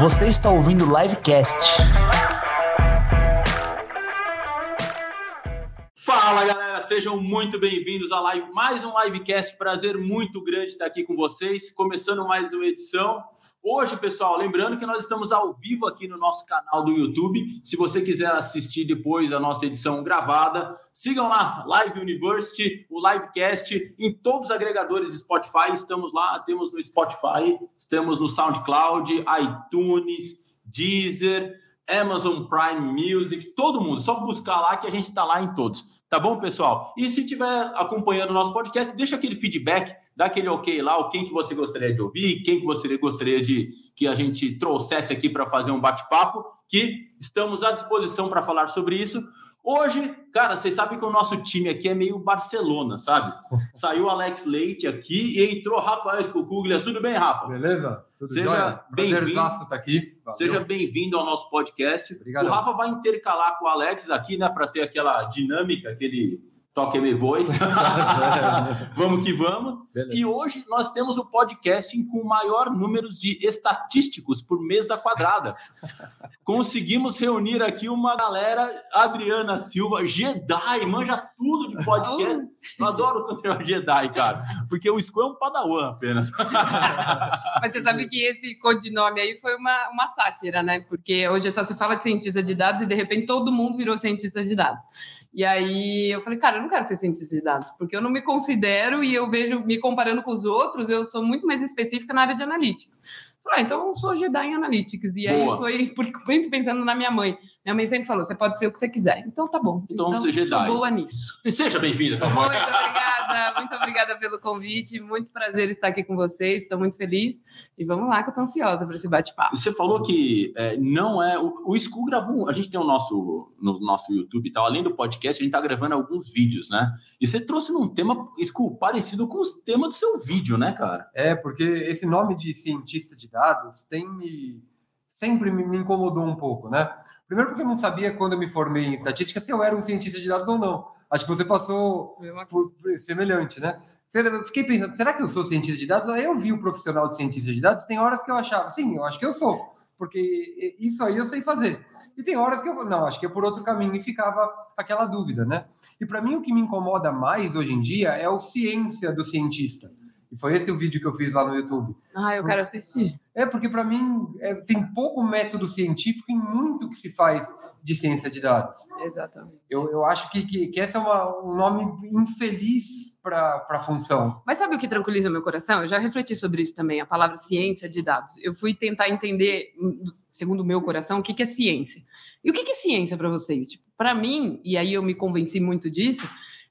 Você está ouvindo o Livecast. Fala galera, sejam muito bem-vindos a live, mais um livecast. Prazer muito grande estar aqui com vocês, começando mais uma edição. Hoje, pessoal, lembrando que nós estamos ao vivo aqui no nosso canal do YouTube. Se você quiser assistir depois a nossa edição gravada, sigam lá, Live University, o Livecast, em todos os agregadores de Spotify. Estamos lá, temos no Spotify, estamos no SoundCloud, iTunes, Deezer. Amazon Prime Music, todo mundo, só buscar lá que a gente está lá em todos. Tá bom, pessoal? E se estiver acompanhando o nosso podcast, deixa aquele feedback, dá aquele ok lá, o quem que você gostaria de ouvir, quem que você gostaria de que a gente trouxesse aqui para fazer um bate-papo, que estamos à disposição para falar sobre isso. Hoje, cara, vocês sabem que o nosso time aqui é meio Barcelona, sabe? Saiu Alex Leite aqui e entrou Rafael Escocuglia. Tudo bem, Rafa? Beleza? Tudo Seja bem-vindo. tá aqui. Valeu. Seja bem-vindo ao nosso podcast. Obrigado. O Rafa vai intercalar com o Alex aqui, né, para ter aquela dinâmica, aquele toque me voe. vamos que vamos. Beleza. E hoje nós temos o podcasting com o maior número de estatísticos por mesa quadrada. Conseguimos reunir aqui uma galera, Adriana Silva, Jedi, manja tudo de podcast. Eu adoro é Jedi, cara, porque o Squall é um padawan apenas. Mas você sabe que esse codinome aí foi uma, uma sátira, né? Porque hoje só se fala de cientista de dados e de repente todo mundo virou cientista de dados. E aí eu falei, cara, eu não quero ser cientista de dados, porque eu não me considero e eu vejo, me comparando com os outros, eu sou muito mais específica na área de analytics. Falei, ah, então eu sou Jedi em Analytics. E aí Boa. foi muito pensando na minha mãe. Minha mãe sempre falou: você pode ser o que você quiser. Então tá bom. Então você Jedi. Sou boa nisso. Seja bem-vindo, Muito obrigada, muito obrigada pelo convite. Muito prazer estar aqui com vocês. Estou muito feliz. E vamos lá, que eu tô ansiosa para esse bate-papo. Você falou que é, não é. O, o School gravou. A gente tem o nosso no nosso YouTube e tal. Além do podcast, a gente tá gravando alguns vídeos, né? E você trouxe num tema, School, parecido com os temas do seu vídeo, né, cara? É, porque esse nome de cientista de dados tem me sempre me incomodou um pouco, né? Primeiro porque eu não sabia quando eu me formei em estatística se eu era um cientista de dados ou não. Acho que você passou por, semelhante, né? Eu fiquei pensando, será que eu sou cientista de dados? Aí eu vi o profissional de cientista de dados, tem horas que eu achava, sim, eu acho que eu sou, porque isso aí eu sei fazer. E tem horas que eu não, acho que é por outro caminho e ficava aquela dúvida, né? E para mim o que me incomoda mais hoje em dia é o ciência do cientista. E foi esse o vídeo que eu fiz lá no YouTube. Ah, eu quero assistir. É porque para mim é, tem pouco método científico em muito que se faz de ciência de dados. Exatamente. Eu, eu acho que, que, que esse é uma, um nome infeliz para a função. Mas sabe o que tranquiliza meu coração? Eu já refleti sobre isso também, a palavra ciência de dados. Eu fui tentar entender, segundo o meu coração, o que, que é ciência. E o que, que é ciência para vocês? Tipo, para mim, e aí eu me convenci muito disso,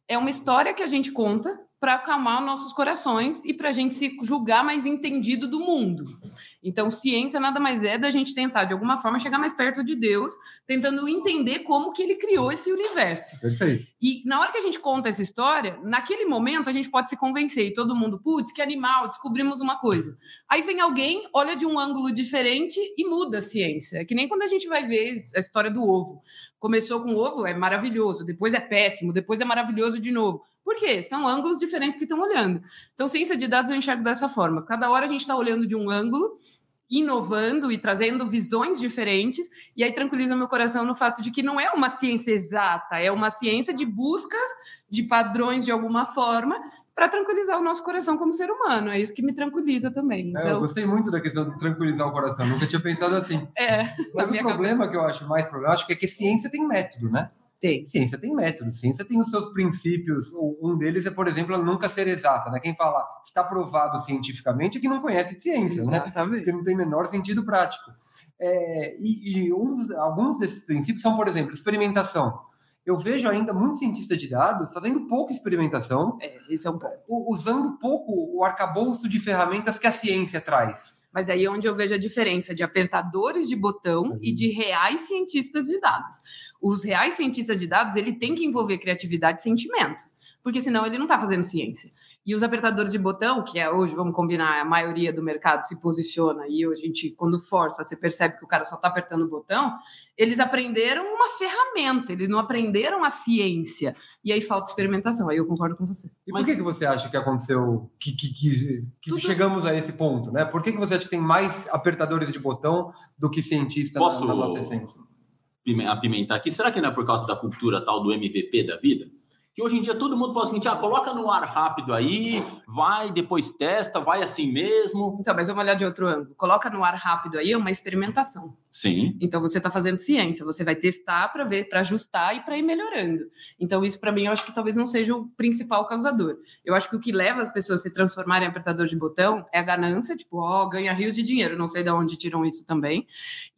é uma história que a gente conta para acalmar nossos corações e para a gente se julgar mais entendido do mundo. Então, ciência nada mais é da gente tentar, de alguma forma, chegar mais perto de Deus, tentando entender como que ele criou esse universo. Perfeito. E na hora que a gente conta essa história, naquele momento a gente pode se convencer e todo mundo, putz, que animal, descobrimos uma coisa. Aí vem alguém, olha de um ângulo diferente e muda a ciência. É que nem quando a gente vai ver a história do ovo. Começou com o ovo, é maravilhoso, depois é péssimo, depois é maravilhoso de novo. Por quê? São ângulos diferentes que estão olhando. Então, ciência de dados eu enxergo dessa forma. Cada hora a gente está olhando de um ângulo, inovando e trazendo visões diferentes, e aí tranquiliza meu coração no fato de que não é uma ciência exata, é uma ciência de buscas de padrões de alguma forma para tranquilizar o nosso coração como ser humano. É isso que me tranquiliza também. É, eu Então, gostei muito da questão de tranquilizar o coração. Nunca tinha pensado assim. é, Mas o problema cabeça que eu acho mais problemático é que ciência tem método, né? Tem. Ciência tem método, ciência tem os seus princípios. Um deles é, por exemplo, nunca ser exata. Né? Quem fala está provado cientificamente é que não conhece de ciência, né? Exatamente. Porque não tem menor sentido prático. É, e e uns- alguns desses princípios são, por exemplo, experimentação. Eu vejo ainda muitos cientistas de dados fazendo pouca experimentação, É, esse é um ponto. usando pouco o arcabouço de ferramentas que a ciência traz. Mas aí é onde eu vejo a diferença de apertadores de botão e de reais cientistas de dados. Os reais cientistas de dados, ele tem que envolver criatividade e sentimento, porque senão ele não está fazendo ciência. E os apertadores de botão, que é hoje, vamos combinar, a maioria do mercado se posiciona e a gente, quando força, você percebe que o cara só está apertando o botão, eles aprenderam uma ferramenta, eles não aprenderam a ciência. E aí falta experimentação, aí eu concordo com você. E Mas... por que, que você acha que aconteceu, que, que, que, que Tudo... chegamos a esse ponto, né? Por que, que você acha que tem mais apertadores de botão do que cientista Posso... na, na nossa essência? Apimentar aqui. Será que não é por causa da cultura tal do MVP da vida? que hoje em dia todo mundo fala o seguinte: ah, coloca no ar rápido aí, vai, depois testa, vai assim mesmo. Então, mas vamos olhar de outro ângulo. Coloca no ar rápido aí é uma experimentação. Sim. Então você está fazendo ciência, você vai testar para ver, para ajustar e para ir melhorando. Então isso para mim eu acho que talvez não seja o principal causador. Eu acho que o que leva as pessoas a se transformarem em apertador de botão é a ganância, tipo, ó, oh, ganha rios de dinheiro, não sei de onde tiram isso também.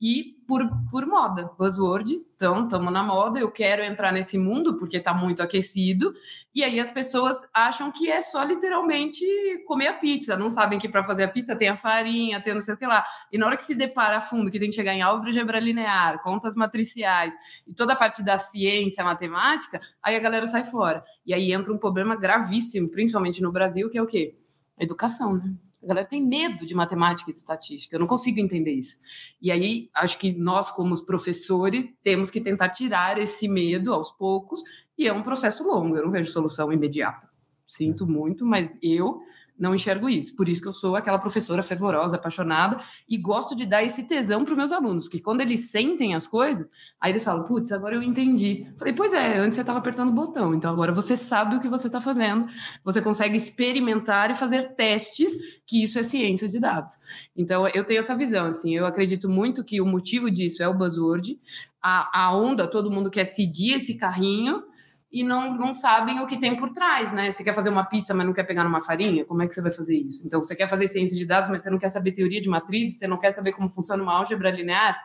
E por, por moda, buzzword, então estamos na moda, eu quero entrar nesse mundo porque está muito aquecido. E aí as pessoas acham que é só literalmente comer a pizza, não sabem que para fazer a pizza tem a farinha, tem não sei o que lá. E na hora que se depara a fundo que tem que chegar em álgebra linear, contas matriciais e toda a parte da ciência, matemática, aí a galera sai fora. E aí entra um problema gravíssimo, principalmente no Brasil, que é o quê? A educação, né? A galera tem medo de matemática e de estatística. Eu não consigo entender isso. E aí, acho que nós, como os professores, temos que tentar tirar esse medo aos poucos. E é um processo longo. Eu não vejo solução imediata. Sinto muito, mas eu não enxergo isso. Por isso que eu sou aquela professora fervorosa, apaixonada e gosto de dar esse tesão para os meus alunos, que quando eles sentem as coisas, aí eles falam: "Putz, agora eu entendi". Falei: "Pois é, antes você estava apertando o botão, então agora você sabe o que você está fazendo. Você consegue experimentar e fazer testes, que isso é ciência de dados". Então eu tenho essa visão assim, eu acredito muito que o motivo disso é o buzzword, a, a onda, todo mundo quer seguir esse carrinho e não, não sabem o que tem por trás, né? Você quer fazer uma pizza, mas não quer pegar numa farinha? Como é que você vai fazer isso? Então, você quer fazer ciência de dados, mas você não quer saber teoria de matriz, você não quer saber como funciona uma álgebra linear?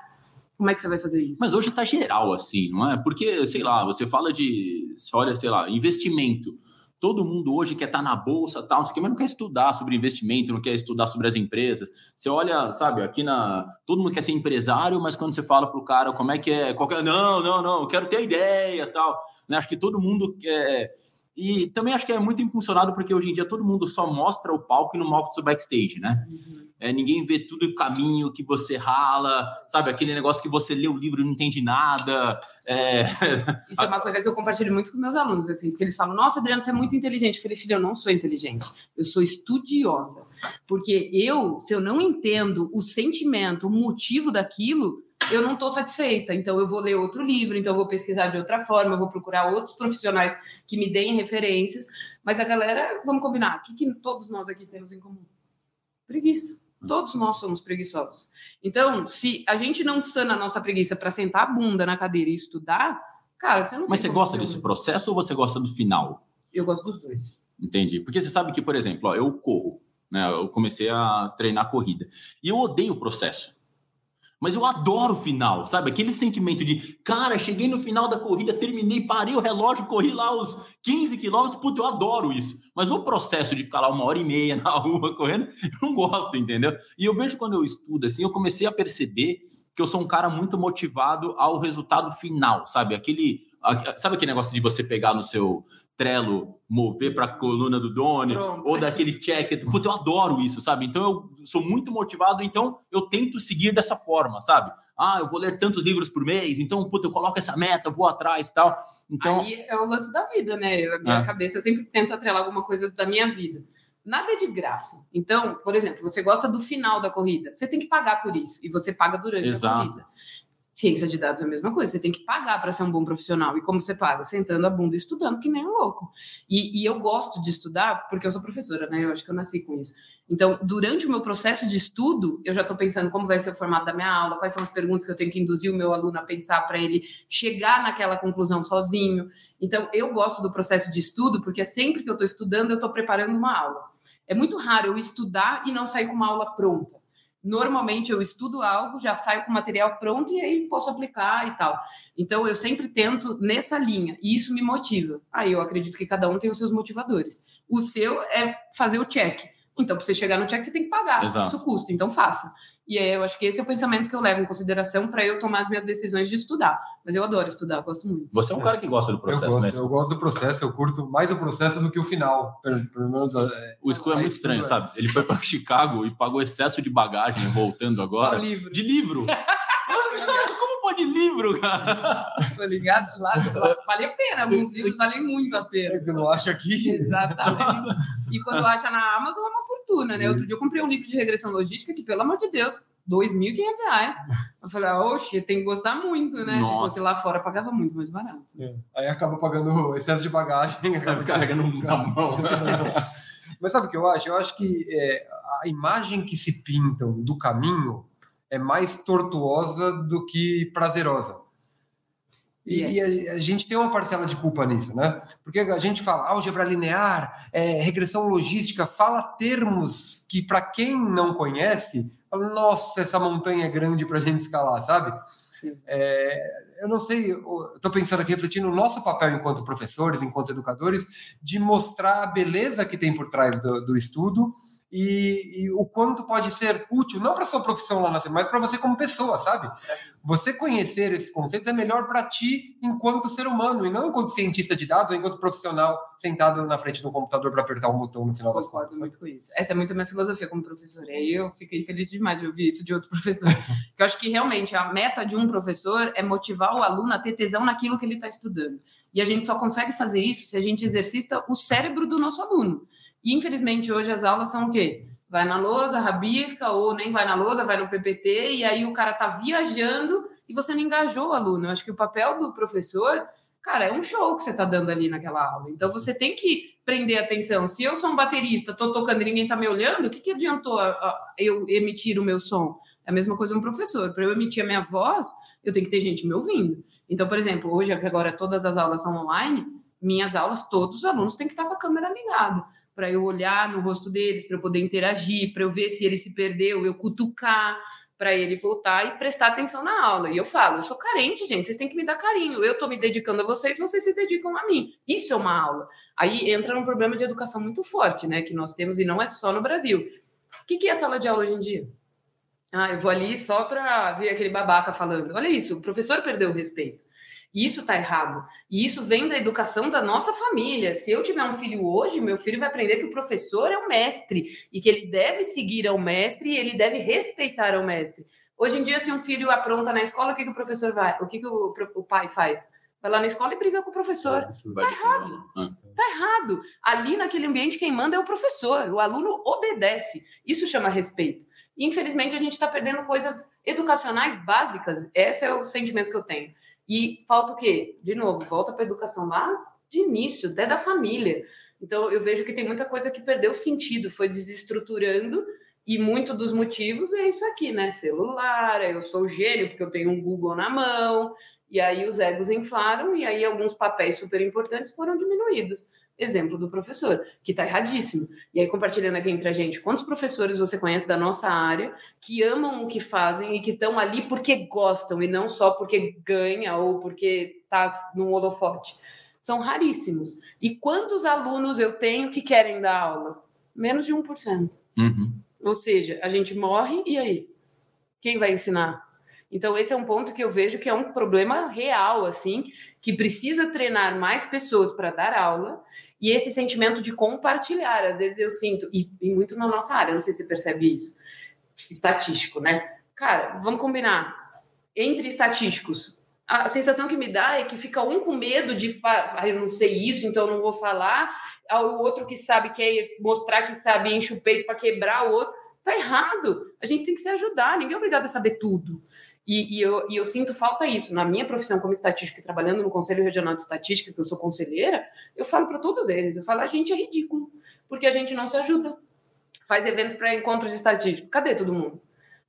Como é que você vai fazer isso? Mas hoje está geral assim, não é? Porque, sei lá, você fala de, olha, sei lá, investimento. Todo mundo hoje quer estar tá na bolsa, tal, não sei o que, mas não quer estudar sobre investimento, não quer estudar sobre as empresas. Você olha, sabe, aqui na. Todo mundo quer ser empresário, mas quando você fala para o cara como é que é, qualquer. Não, não, não, eu quero ter ideia tal. Né? Acho que todo mundo quer. E também acho que é muito impulsionado porque hoje em dia todo mundo só mostra o palco e não mostra o backstage, né? Uhum. É, ninguém vê tudo o caminho que você rala, sabe? Aquele negócio que você lê o livro e não entende nada. É... Isso é uma coisa que eu compartilho muito com meus alunos, assim, porque eles falam: Nossa, Adriano, você é muito inteligente. Eu falei, filho, eu não sou inteligente, eu sou estudiosa. Porque eu, se eu não entendo o sentimento, o motivo daquilo, eu não estou satisfeita, então eu vou ler outro livro, então eu vou pesquisar de outra forma, eu vou procurar outros profissionais que me deem referências. Mas a galera, vamos combinar, o que, que todos nós aqui temos em comum? Preguiça. Todos nós somos preguiçosos. Então, se a gente não sana a nossa preguiça para sentar a bunda na cadeira e estudar, cara, você não Mas você gosta desse processo ou você gosta do final? Eu gosto dos dois. Entendi. Porque você sabe que, por exemplo, ó, eu corro, né? Eu comecei a treinar corrida. E eu odeio o processo. Mas eu adoro o final, sabe? Aquele sentimento de, cara, cheguei no final da corrida, terminei, parei o relógio, corri lá os 15 quilômetros, puta, eu adoro isso. Mas o processo de ficar lá uma hora e meia na rua correndo, eu não gosto, entendeu? E eu vejo quando eu estudo, assim, eu comecei a perceber que eu sou um cara muito motivado ao resultado final, sabe? Aquele, sabe aquele negócio de você pegar no seu Trello mover para a coluna do Doni, Pronto. ou daquele check. Puta, eu adoro isso, sabe? Então eu sou muito motivado, então eu tento seguir dessa forma, sabe? Ah, eu vou ler tantos livros por mês, então, puta, eu coloco essa meta, vou atrás tal. Então. Aí é o lance da vida, né? A minha é. cabeça, eu sempre tento atrelar alguma coisa da minha vida. Nada é de graça. Então, por exemplo, você gosta do final da corrida, você tem que pagar por isso, e você paga durante Exato. a corrida. Ciência de dados é a mesma coisa, você tem que pagar para ser um bom profissional. E como você paga? Sentando a bunda e estudando, que nem um louco. E, e, eu gosto de estudar porque eu sou professora, né? Eu acho que eu nasci com isso. Então, durante o meu processo de estudo, eu já estou pensando como vai ser o formato da minha aula, quais são as perguntas que eu tenho que induzir o meu aluno a pensar para ele chegar naquela conclusão sozinho. Então, eu gosto do processo de estudo porque sempre que eu estou estudando, eu estou preparando uma aula. É muito raro eu estudar e não sair com uma aula pronta. Normalmente eu estudo algo, já saio com o material pronto e aí posso aplicar e tal. Então eu sempre tento nessa linha e isso me motiva. Aí eu acredito que cada um tem os seus motivadores. O seu é fazer o check. Então, para você chegar no check, você tem que pagar. Exato. Isso custa, então faça. E aí, eu acho que esse é o pensamento que eu levo em consideração para eu tomar as minhas decisões de estudar. Mas eu adoro estudar, gosto muito. Você é um cara que gosta do Eu processo, gosto, né? eu gosto do processo, eu curto mais o processo do que o final. Pelo, pelo menos, é, O School é Aí muito estranho, é. sabe? Ele foi para Chicago e pagou excesso de bagagem voltando Só agora. livro. De livro. Pode livro, cara? Tô ligado? Lá, lá, vale a pena. Alguns livros valem muito a pena. que eu não acho aqui. Exatamente. E quando acha na Amazon é uma fortuna, né? Outro dia eu comprei um livro de regressão logística que, pelo amor de Deus, 2.500 reais. Eu falei, oxe, tem que gostar muito, né? Se Nossa. fosse lá fora, pagava muito mais barato. Aí acaba pagando excesso de bagagem. acaba Carregando na mão. Mas sabe o que eu acho? Eu acho que é, a imagem que se pintam do caminho é mais tortuosa do que prazerosa. E, E a, a gente tem uma parcela de culpa nisso, né? Porque a gente fala álgebra linear, é, regressão logística, fala termos que, para quem não conhece, fala, nossa, essa montanha é grande para a gente escalar, sabe? É, eu não sei, estou pensando aqui, refletindo o nosso papel enquanto professores, enquanto educadores, de mostrar a beleza que tem por trás do, do estudo e, e o quanto pode ser útil, não para sua profissão lá na semana, mas para você como pessoa, sabe? Você conhecer esses conceitos é melhor para ti enquanto ser humano e não enquanto cientista de dados ou enquanto profissional sentado na frente do computador para apertar um botão no final das Concordo contas. muito com isso. Essa é muito a minha filosofia como professora. E eu fiquei feliz demais de ouvir isso de outro professor. Porque eu acho que realmente a meta de um professor é motivar o aluno a ter tesão naquilo que ele está estudando. E a gente só consegue fazer isso se a gente exercita o cérebro do nosso aluno. E infelizmente hoje as aulas são o quê? Vai na lousa, rabisca, ou nem vai na lousa, vai no PPT, e aí o cara tá viajando e você não engajou o aluno. Eu acho que o papel do professor, cara, é um show que você tá dando ali naquela aula. Então você tem que prender atenção. Se eu sou um baterista, tô tocando e ninguém tá me olhando, o que, que adiantou eu emitir o meu som? É a mesma coisa um professor. Para eu emitir a minha voz, eu tenho que ter gente me ouvindo. Então, por exemplo, hoje que agora todas as aulas são online, minhas aulas, todos os alunos têm que estar com a câmera ligada para eu olhar no rosto deles, para eu poder interagir, para eu ver se ele se perdeu, eu cutucar para ele voltar e prestar atenção na aula. E eu falo, eu sou carente, gente, vocês têm que me dar carinho. Eu estou me dedicando a vocês, vocês se dedicam a mim. Isso é uma aula. Aí entra num problema de educação muito forte, né, que nós temos e não é só no Brasil. O que que é sala de aula hoje em dia? Ah, eu vou ali só para ver aquele babaca falando. Olha isso, o professor perdeu o respeito. Isso está errado. E isso vem da educação da nossa família. Se eu tiver um filho hoje, meu filho vai aprender que o professor é o mestre e que ele deve seguir ao mestre e ele deve respeitar ao mestre. Hoje em dia, se um filho apronta na escola, o que, que o professor vai? O que, que o, o pai faz? Vai lá na escola e briga com o professor. Tá errado. Tá errado. Ali naquele ambiente, quem manda é o professor. O aluno obedece. Isso chama respeito. Infelizmente, a gente está perdendo coisas educacionais básicas. Esse é o sentimento que eu tenho. E falta o quê? De novo, volta para a educação lá de início, até da família. Então, eu vejo que tem muita coisa que perdeu sentido, foi desestruturando, e muito dos motivos é isso aqui, né? Celular, eu sou gênio porque eu tenho um Google na mão, e aí os egos inflaram, e aí alguns papéis super importantes foram diminuídos. Exemplo do professor, que está erradíssimo. E aí, compartilhando aqui entre a gente, quantos professores você conhece da nossa área que amam o que fazem e que estão ali porque gostam e não só porque ganha ou porque está num holofote? São raríssimos. E quantos alunos eu tenho que querem dar aula? Menos de 1%. Uhum. Ou seja, a gente morre e aí? Quem vai ensinar? Então, esse é um ponto que eu vejo que é um problema real, assim, que precisa treinar mais pessoas para dar aula e esse sentimento de compartilhar. Às vezes eu sinto, e, e muito na nossa área, não sei se você percebe isso, estatístico, né? Cara, vamos combinar. Entre estatísticos, a sensação que me dá é que fica um com medo de, ah, eu não sei isso, então não vou falar. O outro que sabe quer mostrar que sabe enche o peito para quebrar o outro. Tá errado. A gente tem que se ajudar. Ninguém é obrigado a saber tudo. E, e, eu, e eu sinto falta isso. Na minha profissão como estatística, trabalhando no Conselho Regional de Estatística, que eu sou conselheira, eu falo para todos eles, eu falo, a gente é ridículo, porque a gente não se ajuda. Faz evento para encontros de estatística. Cadê todo mundo?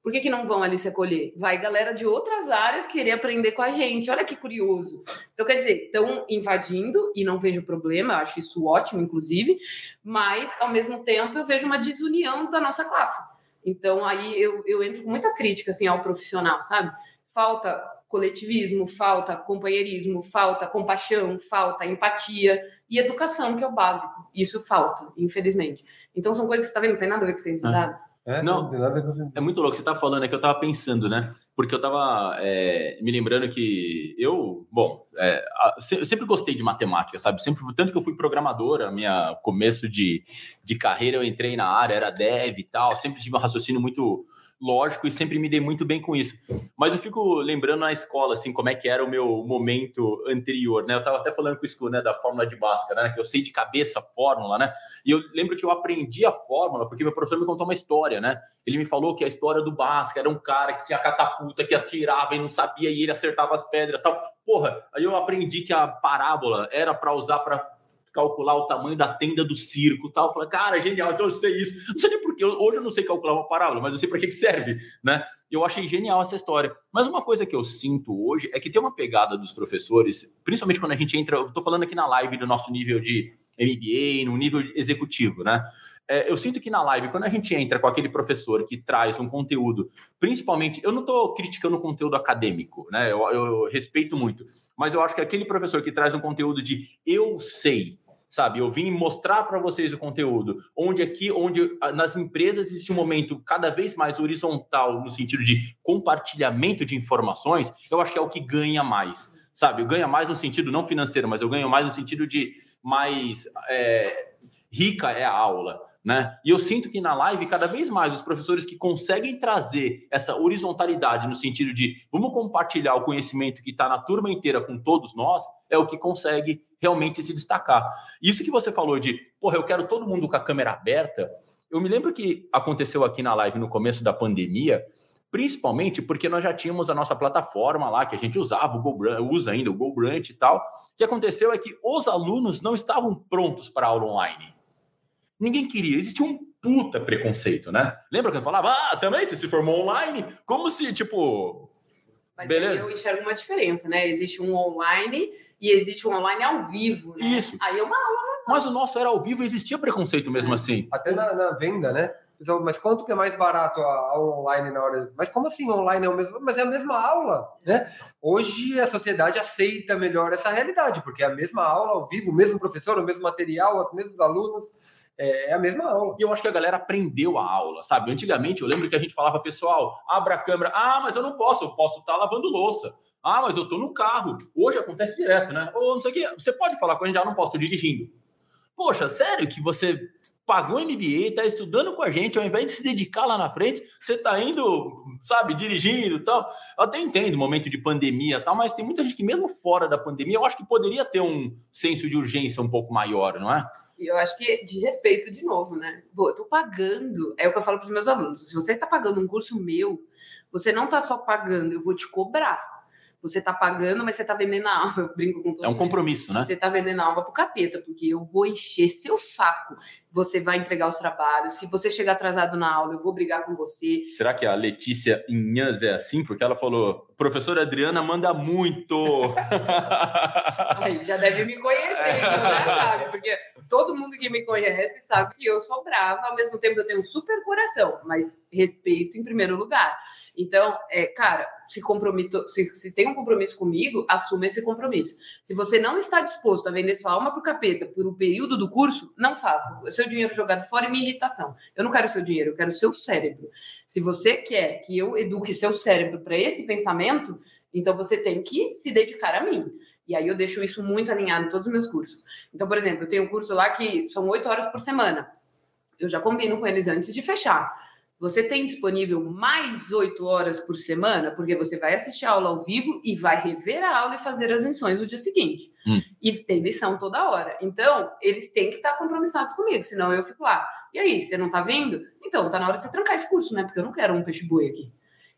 Por que, que não vão ali se acolher? Vai galera de outras áreas querer aprender com a gente. Olha que curioso. Então, quer dizer, estão invadindo e não vejo problema, eu acho isso ótimo, inclusive, mas, ao mesmo tempo, eu vejo uma desunião da nossa classe. Então, aí eu, eu entro com muita crítica assim, ao profissional, sabe? Falta coletivismo, falta companheirismo, falta compaixão, falta empatia. e educação, que é o básico. Isso falta, infelizmente. Então são coisas que você tá vendo, não tem nada a ver com ciência de É. dados. É, Não. tem nada a ver com- É muito louco, você tá falando, é que eu tava pensando, né? Porque eu tava é, me lembrando que eu, bom, é, eu sempre gostei de matemática, sabe? Sempre, tanto que eu fui programador, a minha começo de, de carreira eu entrei na área, era dev e tal, sempre tive um raciocínio muito lógico e sempre me dei muito bem com isso. Mas eu fico lembrando na escola, assim, como é que era o meu momento anterior, né? Eu tava até falando com o Scu, né, da fórmula de Bhaskara, né? Que eu sei de cabeça a fórmula, né? E eu lembro que eu aprendi a fórmula porque meu professor me contou uma história, né? Ele me falou que a história do Bhaskara era um cara que tinha catapulta, que atirava e não sabia e ele acertava as pedras tal. Porra, aí eu aprendi que a parábola era para usar para calcular o tamanho da tenda do circo tal. Falei, cara, genial, então eu sei isso. Não sei nem porquê, hoje eu não sei calcular uma parábola, mas eu sei para que, que serve, né? Eu achei genial essa história. Mas uma coisa que eu sinto hoje é que tem uma pegada dos professores, principalmente quando a gente entra, eu tô falando aqui na live do nosso nível de MBA, no nível executivo, né? É, eu sinto que na live, quando a gente entra com aquele professor que traz um conteúdo, principalmente, eu não estou criticando o conteúdo acadêmico, né? Eu, eu respeito muito, mas eu acho que aquele professor que traz um conteúdo de eu sei, sabe? Eu vim mostrar para vocês o conteúdo, onde aqui, onde ah, nas empresas existe um momento cada vez mais horizontal no sentido de compartilhamento de informações, eu acho que é o que ganha mais, sabe? Eu ganho mais no sentido não financeiro, mas eu ganho mais no sentido de mais é, rica é a aula. Né? E eu sinto que na live, cada vez mais, os professores que conseguem trazer essa horizontalidade no sentido de vamos compartilhar o conhecimento que está na turma inteira com todos nós, é o que consegue realmente se destacar. Isso que você falou de, porra, eu quero todo mundo com a câmera aberta. Eu me lembro que aconteceu aqui na live no começo da pandemia, principalmente porque nós já tínhamos a nossa plataforma lá que a gente usava, o GoBrant, usa ainda o GoBrant e tal. O que aconteceu é que os alunos não estavam prontos para aula online. Ninguém queria, existia um puta preconceito, né? Lembra que eu falava, ah, também você se formou online? Como se, tipo, Mas Beleza. aí eu enxergo uma diferença, né? Existe um online e existe um online ao vivo, né? Isso. Aí é uma aula. mas o nosso era ao vivo e existia preconceito mesmo assim. Até na, na venda, né? Pessoal, Mas quanto que é mais barato a aula online na hora? Mas como assim online é o mesmo? Mas é a mesma aula, né? Hoje a sociedade aceita melhor essa realidade, porque é a mesma aula ao vivo, o mesmo professor, o mesmo material, os mesmos alunos, é a mesma aula. E eu acho que a galera aprendeu a aula, sabe? Antigamente eu lembro que a gente falava, pessoal, abra a câmera. Ah, mas eu não posso, eu posso estar lavando louça. Ah, mas eu tô no carro. Hoje acontece direto, né? Ou não sei o quê. Você pode falar com a gente, ah, não posso, tô dirigindo. Poxa, sério que você pagou MBA, tá estudando com a gente, ao invés de se dedicar lá na frente, você tá indo, sabe, dirigindo e tal. Eu até entendo momento de pandemia tal, mas tem muita gente que mesmo fora da pandemia, eu acho que poderia ter um senso de urgência um pouco maior, não é? E eu acho que de respeito de novo, né? Pô, eu tô pagando. É o que eu falo para os meus alunos. Se você tá pagando um curso meu, você não tá só pagando, eu vou te cobrar. Você tá pagando, mas você tá vendendo a alma. Eu brinco com todo É um mundo. compromisso, né? Você tá vendendo a alma pro capeta, porque eu vou encher seu saco. Você vai entregar os trabalhos. Se você chegar atrasado na aula, eu vou brigar com você. Será que a Letícia Inhãs é assim? Porque ela falou, professora Adriana manda muito. Aí, já deve me conhecer, então já sabe, porque todo mundo que me conhece sabe que eu sou brava, ao mesmo tempo eu tenho um super coração, mas respeito em primeiro lugar. Então, é, cara, se, se, se tem um compromisso comigo, assuma esse compromisso. Se você não está disposto a vender sua alma pro capeta por um período do curso, não faça. O seu dinheiro jogado fora é minha irritação. Eu não quero o seu dinheiro, eu quero o seu cérebro. Se você quer que eu eduque seu cérebro para esse pensamento, então você tem que se dedicar a mim. E aí eu deixo isso muito alinhado em todos os meus cursos. Então, por exemplo, eu tenho um curso lá que são oito horas por semana. Eu já combino com eles antes de fechar. Você tem disponível mais oito horas por semana, porque você vai assistir a aula ao vivo e vai rever a aula e fazer as lições no dia seguinte. Hum. E tem lição toda hora. Então, eles têm que estar compromissados comigo, senão eu fico lá. E aí, você não tá vindo? Então, tá na hora de você trancar esse curso, né? Porque eu não quero um peixe-boi aqui.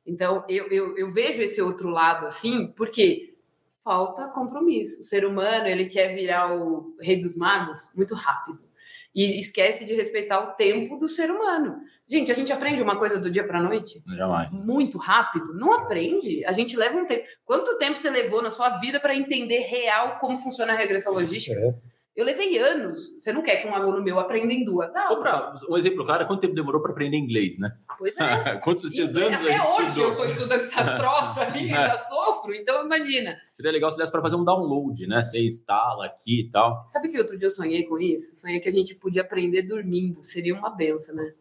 Então, eu, eu, eu vejo esse outro lado assim, porque falta compromisso. O ser humano, ele quer virar o rei dos magos muito rápido. E esquece de respeitar o tempo do ser humano. Gente, a gente aprende uma coisa do dia para noite Jamais. muito rápido. Não aprende. A gente leva um tempo. Quanto tempo você levou na sua vida para entender real como funciona a regressão logística? É. Eu levei anos. Você não quer que um aluno meu aprenda em duas Ou aulas? pra, um exemplo claro, quanto tempo demorou para aprender inglês, né? Pois é. Quantos E anos até hoje estudou? eu tô estudando essa troça ali, ainda sofro. Então, imagina. Seria legal se desse para fazer um download, né? Você instala aqui e tal. Sabe que outro dia eu sonhei com isso? Sonhei que a gente podia aprender dormindo. Seria uma benção, né?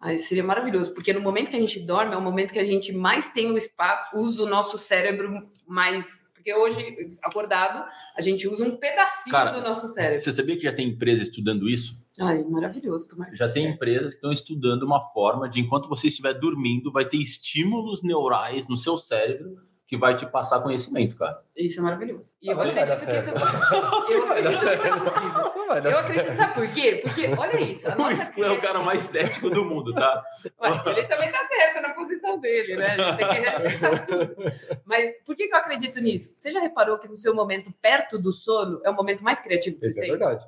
Aí seria maravilhoso, porque no momento que a gente dorme é o momento que a gente mais tem o espaço, usa o nosso cérebro mais. Porque hoje, acordado, a gente usa um pedacinho Cara, do nosso cérebro. Você sabia que já tem empresa estudando isso? Ai, maravilhoso. Já tem seja. empresas que estão estudando uma forma de, enquanto você estiver dormindo, vai ter estímulos neurais no seu cérebro que vai te passar conhecimento, cara. Isso é maravilhoso. E eu Mas acredito que isso é. Eu acredito que isso é possível. Eu certo. acredito, sabe por quê? Porque, olha isso, a O nossa Scu é o cara mais cético do mundo, tá? Ué, ele também tá certo na posição dele, né? A gente tem que respeitar tudo. Mas por que, que eu acredito nisso? Você já reparou que no seu momento perto do sono é o momento mais criativo que você é tem? verdade.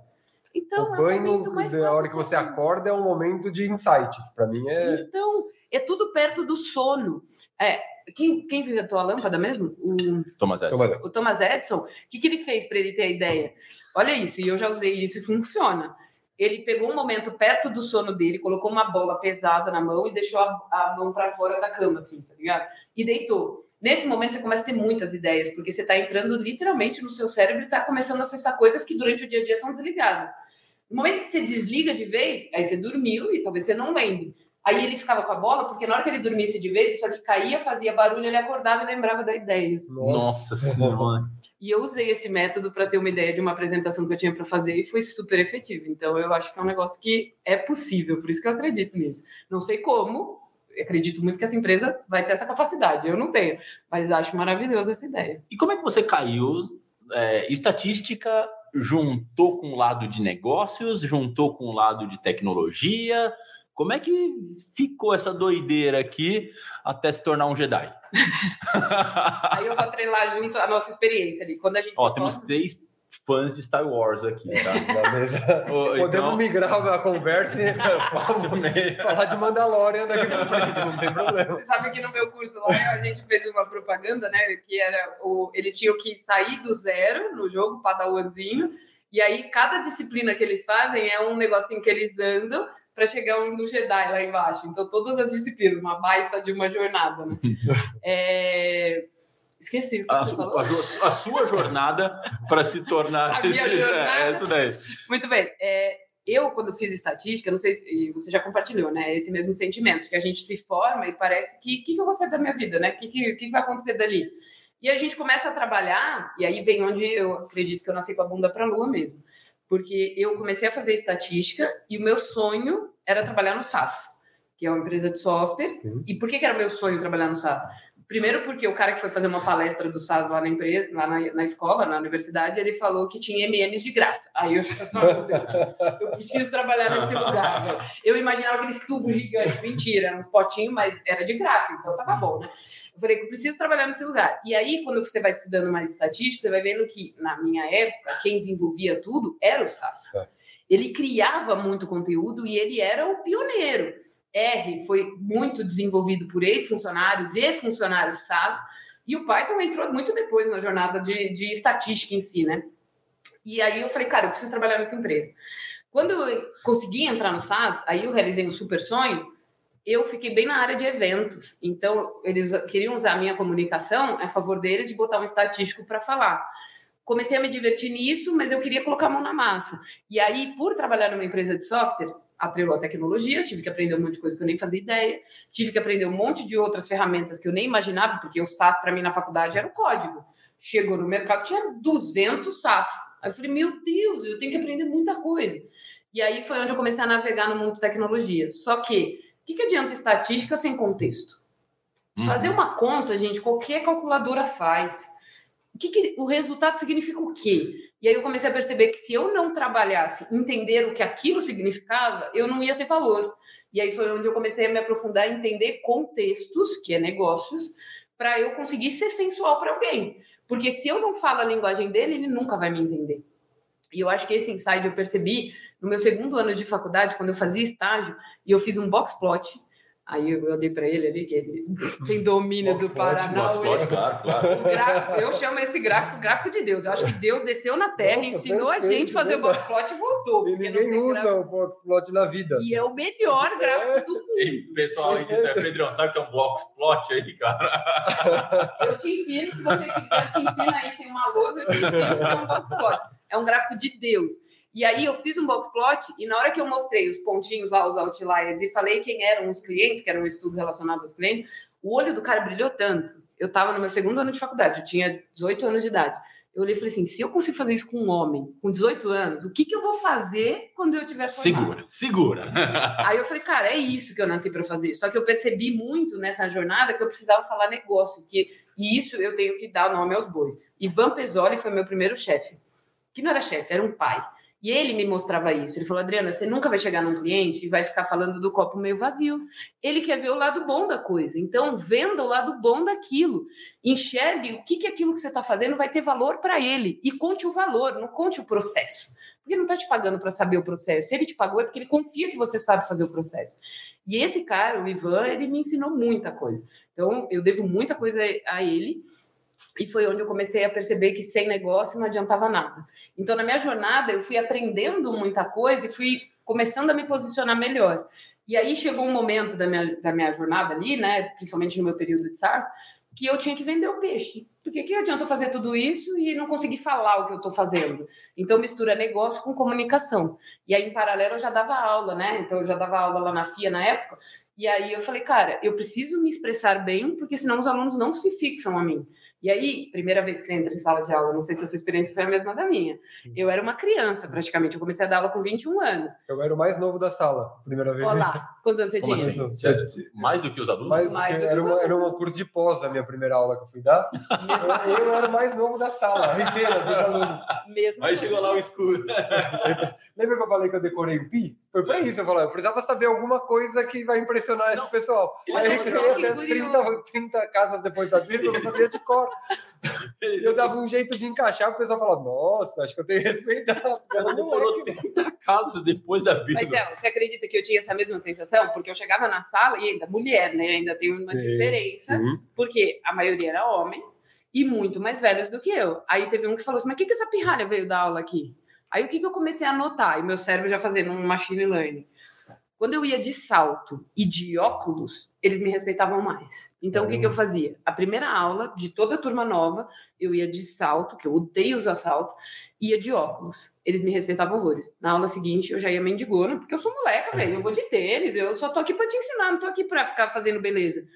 Então, o é o banho, da fácil hora que você acorda, é um momento de insights. Para mim é. Então, é tudo perto do sono. É, quem, quem inventou a lâmpada mesmo? O, Thomas Edison. O Thomas Edison. O que, que ele fez para ele ter a ideia? Olha isso, e eu já usei isso e funciona. Ele pegou um momento perto do sono dele, colocou uma bola pesada na mão e deixou a, a mão para fora da cama, assim, tá ligado? E deitou. Nesse momento você começa a ter muitas ideias, porque você está entrando literalmente no seu cérebro e está começando a acessar coisas que durante o dia a dia estão desligadas. No momento que você desliga de vez, aí você dormiu e talvez você não lembre. Aí ele ficava com a bola, porque na hora que ele dormisse de vez, isso aqui caía, fazia barulho, ele acordava e lembrava da ideia. Nossa senhora. E eu usei esse método para ter uma ideia de uma apresentação que eu tinha para fazer e foi super efetivo. Então eu acho que é um negócio que é possível, por isso que eu acredito nisso. Não sei como, acredito muito que essa empresa vai ter essa capacidade. Eu não tenho, mas acho maravilhosa essa ideia. E como é que você caiu? É, estatística juntou com o lado de negócios, juntou com o lado de tecnologia. Como é que ficou essa doideira aqui até se tornar um Jedi? Aí eu vou atrelar junto a nossa experiência ali. Quando a gente Ó, se temos forma- três fãs de Star Wars aqui, tá? Na mesa. Ô, Podemos então- migrar a conversa e falar de Mandalorian daqui pra frente, não tem problema. Você sabe que no meu curso lá a gente fez uma propaganda, né? Que era o. Eles tinham que sair do zero no jogo, padawanzinho, e aí cada disciplina que eles fazem é um negocinho que eles andam para chegar no Jedi lá embaixo. Então, todas as disciplinas, uma baita de uma jornada, né? É, Esqueci o que A, você su- falou. a a sua jornada para se tornar. Esse-. É, essa daí. Muito bem. É, eu, quando fiz estatística, não sei se você já compartilhou, né? Esse mesmo sentimento, que a gente se forma e parece que o que, que eu vou ser da minha vida, né? O que, que, que vai acontecer dali? E a gente começa a trabalhar, e aí vem onde eu acredito que eu nasci com a bunda para a lua mesmo. Porque eu comecei a fazer estatística e o meu sonho era trabalhar no SAS, que é uma empresa de software. Uhum. E por que, que era meu sonho trabalhar no SAS? Primeiro porque o cara que foi fazer uma palestra do SAS lá na empresa, lá na, na escola, na universidade, ele falou que tinha MMs de graça. Aí eu falei, "Meu Deus, eu preciso trabalhar nesse lugar. velho." Eu imaginava aqueles tubos gigantes, mentira, eram uns potinhos, mas era de graça, então tava bom, né? Eu falei que eu preciso trabalhar nesse lugar. E aí, quando você vai estudando mais estatística, você vai vendo que, na minha época, quem desenvolvia tudo era o SAS. É. Ele criava muito conteúdo e ele era o pioneiro. R foi muito desenvolvido por ex-funcionários e funcionários SAS, e o Python entrou muito depois na jornada de, de estatística em si, né? E aí eu falei, cara, eu preciso trabalhar nessa empresa. Quando eu consegui entrar no SAS, aí eu realizei um super sonho, eu fiquei bem na área de eventos. Então, eles queriam usar a minha comunicação a favor deles de botar um estatístico para falar. Comecei a me divertir nisso, mas eu queria colocar a mão na massa. E aí, por trabalhar numa empresa de software, atrelou a tecnologia, tive que aprender um monte de coisa que eu nem fazia ideia, tive que aprender um monte de outras ferramentas que eu nem imaginava, porque o SAS para mim na faculdade era o código. Chegou no mercado, tinha 200 SAS. Aí eu falei, meu Deus, eu tenho que aprender muita coisa. E aí foi onde eu comecei a navegar no mundo de tecnologia. Só que, que, que adianta estatística sem contexto? Uhum. Fazer uma conta, gente, qualquer calculadora faz. O, que que, o resultado significa o quê? E aí eu comecei a perceber que se eu não trabalhasse, entender o que aquilo significava, eu não ia ter valor. E aí foi onde eu comecei a me aprofundar entender contextos, que é negócios, para eu conseguir ser sensual para alguém. Porque se eu não falo a linguagem dele, ele nunca vai me entender. E eu acho que esse insight eu percebi no meu segundo ano de faculdade, quando eu fazia estágio, e eu fiz um box plot Aí eu olhei para ele ali, que ele tem domínio do Paraná. Plot, claro, claro. Gráfico, eu chamo esse gráfico gráfico de Deus. Eu acho que Deus desceu na Terra, Nossa, ensinou perfeito, a gente a fazer o box plot e voltou. E ninguém usa gráfico. o box plot na vida. E é o melhor gráfico do mundo. Ei, pessoal aí tá, Pedrão, sabe o que é um box plot aí, cara? Eu te ensino, se você quiser, eu te ensino aí, tem uma lousa, eu te ensino é um box plot. É um gráfico de Deus. E aí eu fiz um box plot e na hora que eu mostrei os pontinhos lá, os outliers, e falei quem eram os clientes, que era um estudo relacionado aos clientes, o olho do cara brilhou tanto. Eu estava no meu segundo ano de faculdade, eu tinha 18 anos de idade. Eu olhei e falei assim: se eu consigo fazer isso com um homem com 18 anos, o que, que eu vou fazer quando eu tiver formado? Segura, segura. Aí eu falei, cara, é isso que eu nasci para fazer. Só que eu percebi muito nessa jornada que eu precisava falar negócio, que e isso eu tenho que dar o nome aos bois. Ivan Pesoli foi meu primeiro chefe, que não era chefe, era um pai. E ele me mostrava isso. Ele falou, Adriana, você nunca vai chegar num cliente e vai ficar falando do copo meio vazio. Ele quer ver o lado bom da coisa. Então, venda o lado bom daquilo. Enxergue o que, que aquilo que você está fazendo vai ter valor para ele. E conte o valor, não conte o processo. Porque ele não está te pagando para saber o processo. Se ele te pagou é porque ele confia que você sabe fazer o processo. E esse cara, o Ivan, ele me ensinou muita coisa. Então, eu devo muita coisa a ele. E foi onde eu comecei a perceber que sem negócio não adiantava nada. Então, na minha jornada, eu fui aprendendo muita coisa e fui começando a me posicionar melhor. E aí chegou um momento da minha, da minha jornada ali, né, principalmente no meu período de SaaS, que eu tinha que vender o peixe. Porque que adianta eu fazer tudo isso e não conseguir falar o que eu estou fazendo? Então, mistura negócio com comunicação. E aí, em paralelo, eu já dava aula, né? Então, eu já dava aula lá na FIA na época. E aí, eu falei, cara, eu preciso me expressar bem, porque senão os alunos não se fixam a mim. E aí, primeira vez que você entra em sala de aula, não sei se a sua experiência foi a mesma da minha. Eu era uma criança, praticamente. Eu comecei a dar aula com 21 anos. Eu era o mais novo da sala, primeira vez. Olá, quantos anos você Como tinha? assim? Sério? Mais do que os alunos? Mas, Mais que era, os uma, era um curso de pós a minha primeira aula que eu fui dar. eu, eu era o mais novo da sala, a inteira dos alunos. Mesmo Aí chegou lá o escuro. Lembra que eu falei que eu decorei o PI? Foi pra isso, eu falei, eu precisava saber alguma coisa que vai impressionar Não. esse pessoal. Aí eu que até as 30, 30 casas depois da vida, eu não sabia de cor. Eu dava um jeito de encaixar, o pessoal falava, nossa, acho que eu tenho que respeitar. Ela demorou 30 casos depois da vida. Mas é, você acredita que eu tinha essa mesma sensação? Porque eu chegava na sala e ainda mulher, né? Ainda tem uma Sim. diferença, Uhum. porque a maioria era homem e muito mais velhos do que eu. Aí teve um que falou assim: mas o que, que essa pirralha veio dar aula aqui? Aí o que, que eu comecei a notar? E meu cérebro já fazendo um machine learning. Quando eu ia de salto e de óculos, eles me respeitavam mais. Então, o que, que eu fazia? A primeira aula de toda a turma nova, eu ia de salto, que eu odeio usar salto, ia de óculos. Eles me respeitavam horrores. Na aula seguinte, eu já ia mendigona, porque eu sou moleca, velho. Eu vou de tênis, eu só tô aqui pra te ensinar, não tô aqui pra ficar fazendo beleza.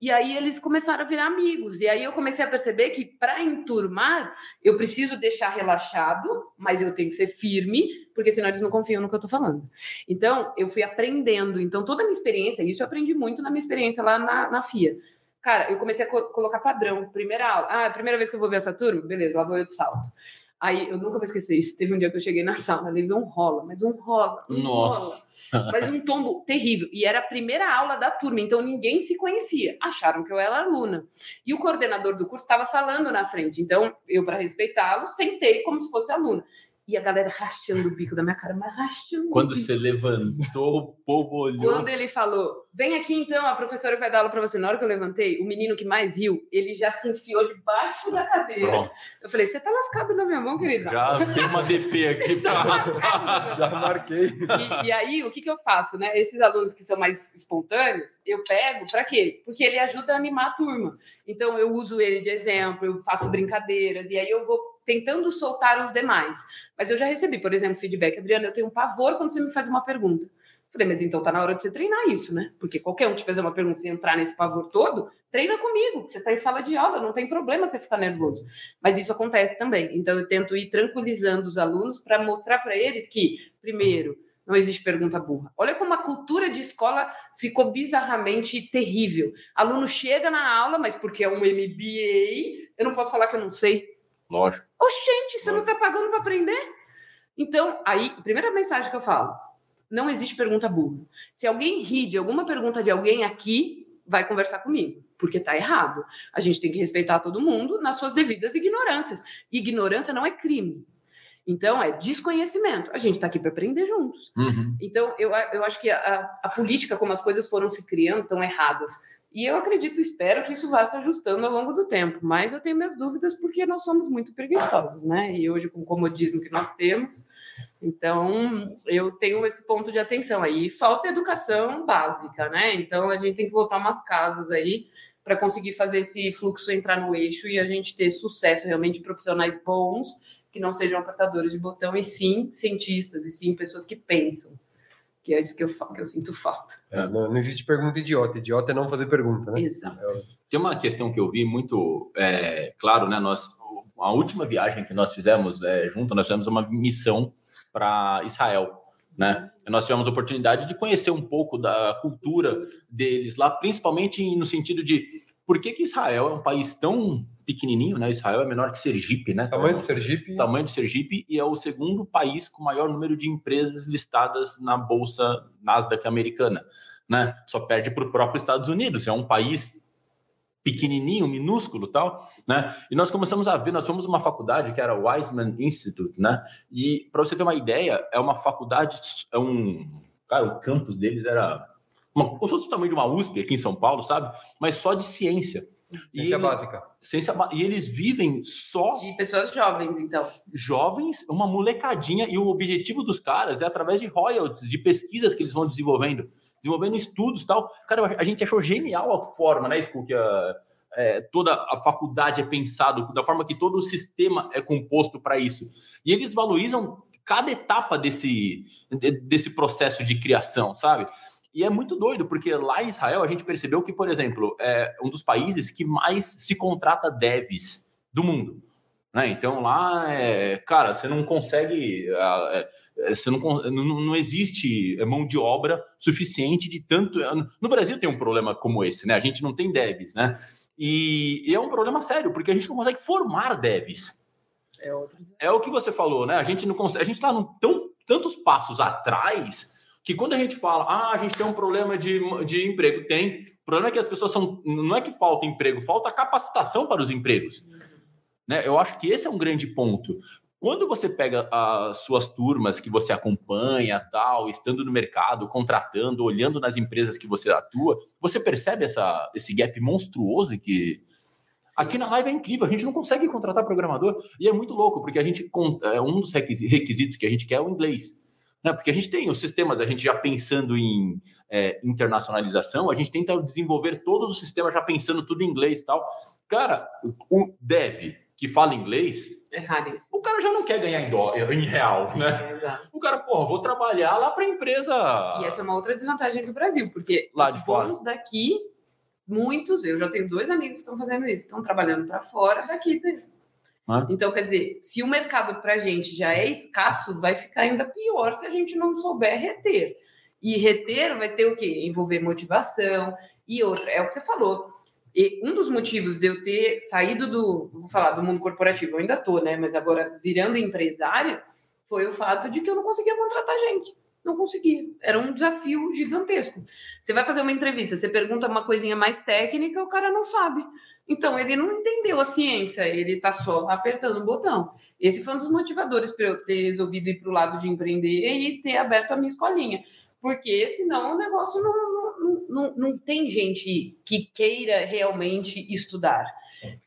E aí eles começaram a virar amigos. E aí eu comecei a perceber que para enturmar, eu preciso deixar relaxado, mas eu tenho que ser firme, porque senão eles não confiam no que eu tô falando. Então, eu fui aprendendo. Então, toda a minha experiência, isso eu aprendi muito na minha experiência lá na, na FIA. Cara, eu comecei a co- colocar padrão. Primeira aula. Ah, é a primeira vez que eu vou ver essa turma? Beleza, lá vou eu de salto. Aí, eu nunca vou esquecer isso. Teve um dia que eu cheguei na sala, levei um rola, mas um rola. Um Nossa. rola mas um tombo terrível. E era a primeira aula da turma, então ninguém se conhecia. Acharam que eu era aluna. E o coordenador do curso estava falando na frente. Então, eu, para respeitá-lo, sentei como se fosse aluna. E a galera rachando o bico da minha cara, mas rachando. o Quando bico. você levantou, o povo olhou. Quando ele falou, vem aqui então, a professora vai dar aula para você. Na hora que eu levantei, o menino que mais riu, ele já se enfiou debaixo da cadeira. Pronto. Eu falei, você tá lascado na minha mão, querida. Já tem uma DP aqui pra Tá arrastar. minha Já marquei. E, e aí, o que, que eu faço, né? Esses alunos que são mais espontâneos, eu pego para quê? Porque ele ajuda a animar a turma. Então, eu uso ele de exemplo, eu faço brincadeiras, e aí eu vou tentando soltar os demais. Mas eu já recebi, por exemplo, feedback, Adriana, eu tenho um pavor quando você me faz uma pergunta. Falei, mas então tá na hora de você treinar isso, né? Porque qualquer um te fazer uma pergunta e entrar nesse pavor todo, treina comigo, que você tá em sala de aula, não tem problema você ficar nervoso. Mas isso acontece também. Então eu tento ir tranquilizando os alunos para mostrar para eles que, primeiro, não existe pergunta burra. Olha como a cultura de escola ficou bizarramente terrível. Aluno chega na aula, mas porque é um MBA, eu não posso falar que eu não sei. Lógico. Oxente, você não tá pagando para aprender? Então, aí, primeira mensagem que eu falo: não existe pergunta burra. Se alguém ri de alguma pergunta de alguém aqui, vai conversar comigo, porque tá errado. A gente tem que respeitar todo mundo nas suas devidas ignorâncias. Ignorância não é crime. Então, é desconhecimento. A gente está aqui para aprender juntos. Uhum. Então, eu, eu acho que a, a política, como as coisas foram se criando, estão erradas. E eu acredito, espero que isso vá se ajustando ao longo do tempo. Mas eu tenho minhas dúvidas porque nós somos muito preguiçosos, né? E hoje, com o comodismo que nós temos, então eu tenho esse ponto de atenção aí. Falta educação básica, né? Então a gente tem que voltar umas casas aí para conseguir fazer esse fluxo entrar no eixo e a gente ter sucesso realmente profissionais bons que não sejam apertadores de botão e sim cientistas e sim pessoas que pensam que é isso que eu, que eu sinto falta. É, não, não, existe pergunta idiota. Idiota é não fazer pergunta, né? Exato. Tem uma questão que eu vi muito é, claro, né? Nós, a última viagem que nós fizemos é, junto, nós fizemos uma missão para Israel, né? Nós tivemos a oportunidade de conhecer um pouco da cultura deles lá, principalmente no sentido de por que, que Israel é um país tão pequenininho, né? Israel é menor que Sergipe, né? Tamanho de Sergipe. Tamanho de Sergipe e é o segundo país com maior número de empresas listadas na bolsa Nasdaq americana, né? Só perde para o próprio Estados Unidos. É um país pequenininho, minúsculo, tal, né? E nós começamos a ver, nós fomos uma faculdade que era o Weizmann Institute, né? E para você ter uma ideia, é uma faculdade, é um, cara, o campus deles era uma, como se fosse o tamanho de uma USP aqui em São Paulo, sabe? Mas só de ciência. Ciência e básica. Ciência E eles vivem só. De pessoas jovens, então. Jovens, uma molecadinha, e o objetivo dos caras é através de royalties, de pesquisas que eles vão desenvolvendo, desenvolvendo estudos e tal. Cara, a gente achou genial a forma, né, Scoop, que a, é, toda a faculdade é pensado, da forma que todo o sistema é composto para isso. E eles valorizam cada etapa desse, desse processo de criação, sabe? E é muito doido, porque lá em Israel a gente percebeu que, por exemplo, é um dos países que mais se contrata devs do mundo. Né? Então lá, é, cara, você não consegue. É, é, você não, não, não existe mão de obra suficiente de tanto. No Brasil tem um problema como esse, né? A gente não tem devs, né? E, e é um problema sério, porque a gente não consegue formar devs. É, é o que você falou, né? A gente não consegue. A gente está tão, tantos passos atrás que quando a gente fala, ah, a gente tem um problema de, de emprego, tem. O problema é que as pessoas são. Não é que falta emprego, falta capacitação para os empregos. Né? Eu acho que esse é um grande ponto. Quando você pega as suas turmas que você acompanha, tal, estando no mercado, contratando, olhando nas empresas que você atua, você percebe essa, esse gap monstruoso que, Sim. Aqui na live é incrível, a gente não consegue contratar programador e é muito louco, porque a gente é, um dos requisitos que a gente quer é o inglês. Né? Porque a gente tem os sistemas, a gente já pensando em é, internacionalização, a gente tenta desenvolver todos os sistemas já pensando tudo em inglês e tal. Cara, o dev que fala inglês, é. O cara já não quer ganhar em, dó, em real, né? É. O cara, porra, vou trabalhar lá para empresa. E essa é uma outra desvantagem do Brasil, porque lá os fora. daqui, muitos, eu já tenho dois amigos que estão fazendo isso, estão trabalhando para fora daqui mesmo. Então, quer dizer, se o mercado para a gente já é escasso, vai ficar ainda pior se a gente não souber reter. E reter vai ter o quê? Envolver motivação e outra. É o que você falou. E um dos motivos de eu ter saído do, vou falar, do mundo corporativo, eu ainda tô, né? Mas agora virando empresária, foi o fato de que eu não conseguia contratar gente. Não conseguia. Era um desafio gigantesco. Você vai fazer uma entrevista, você pergunta uma coisinha mais técnica, o cara não sabe. Então, ele não entendeu a ciência, ele está só apertando o botão. Esse foi um dos motivadores para eu ter resolvido ir para o lado de empreender e ter aberto a minha escolinha. Porque senão o negócio não, não, não, não tem gente que queira realmente estudar.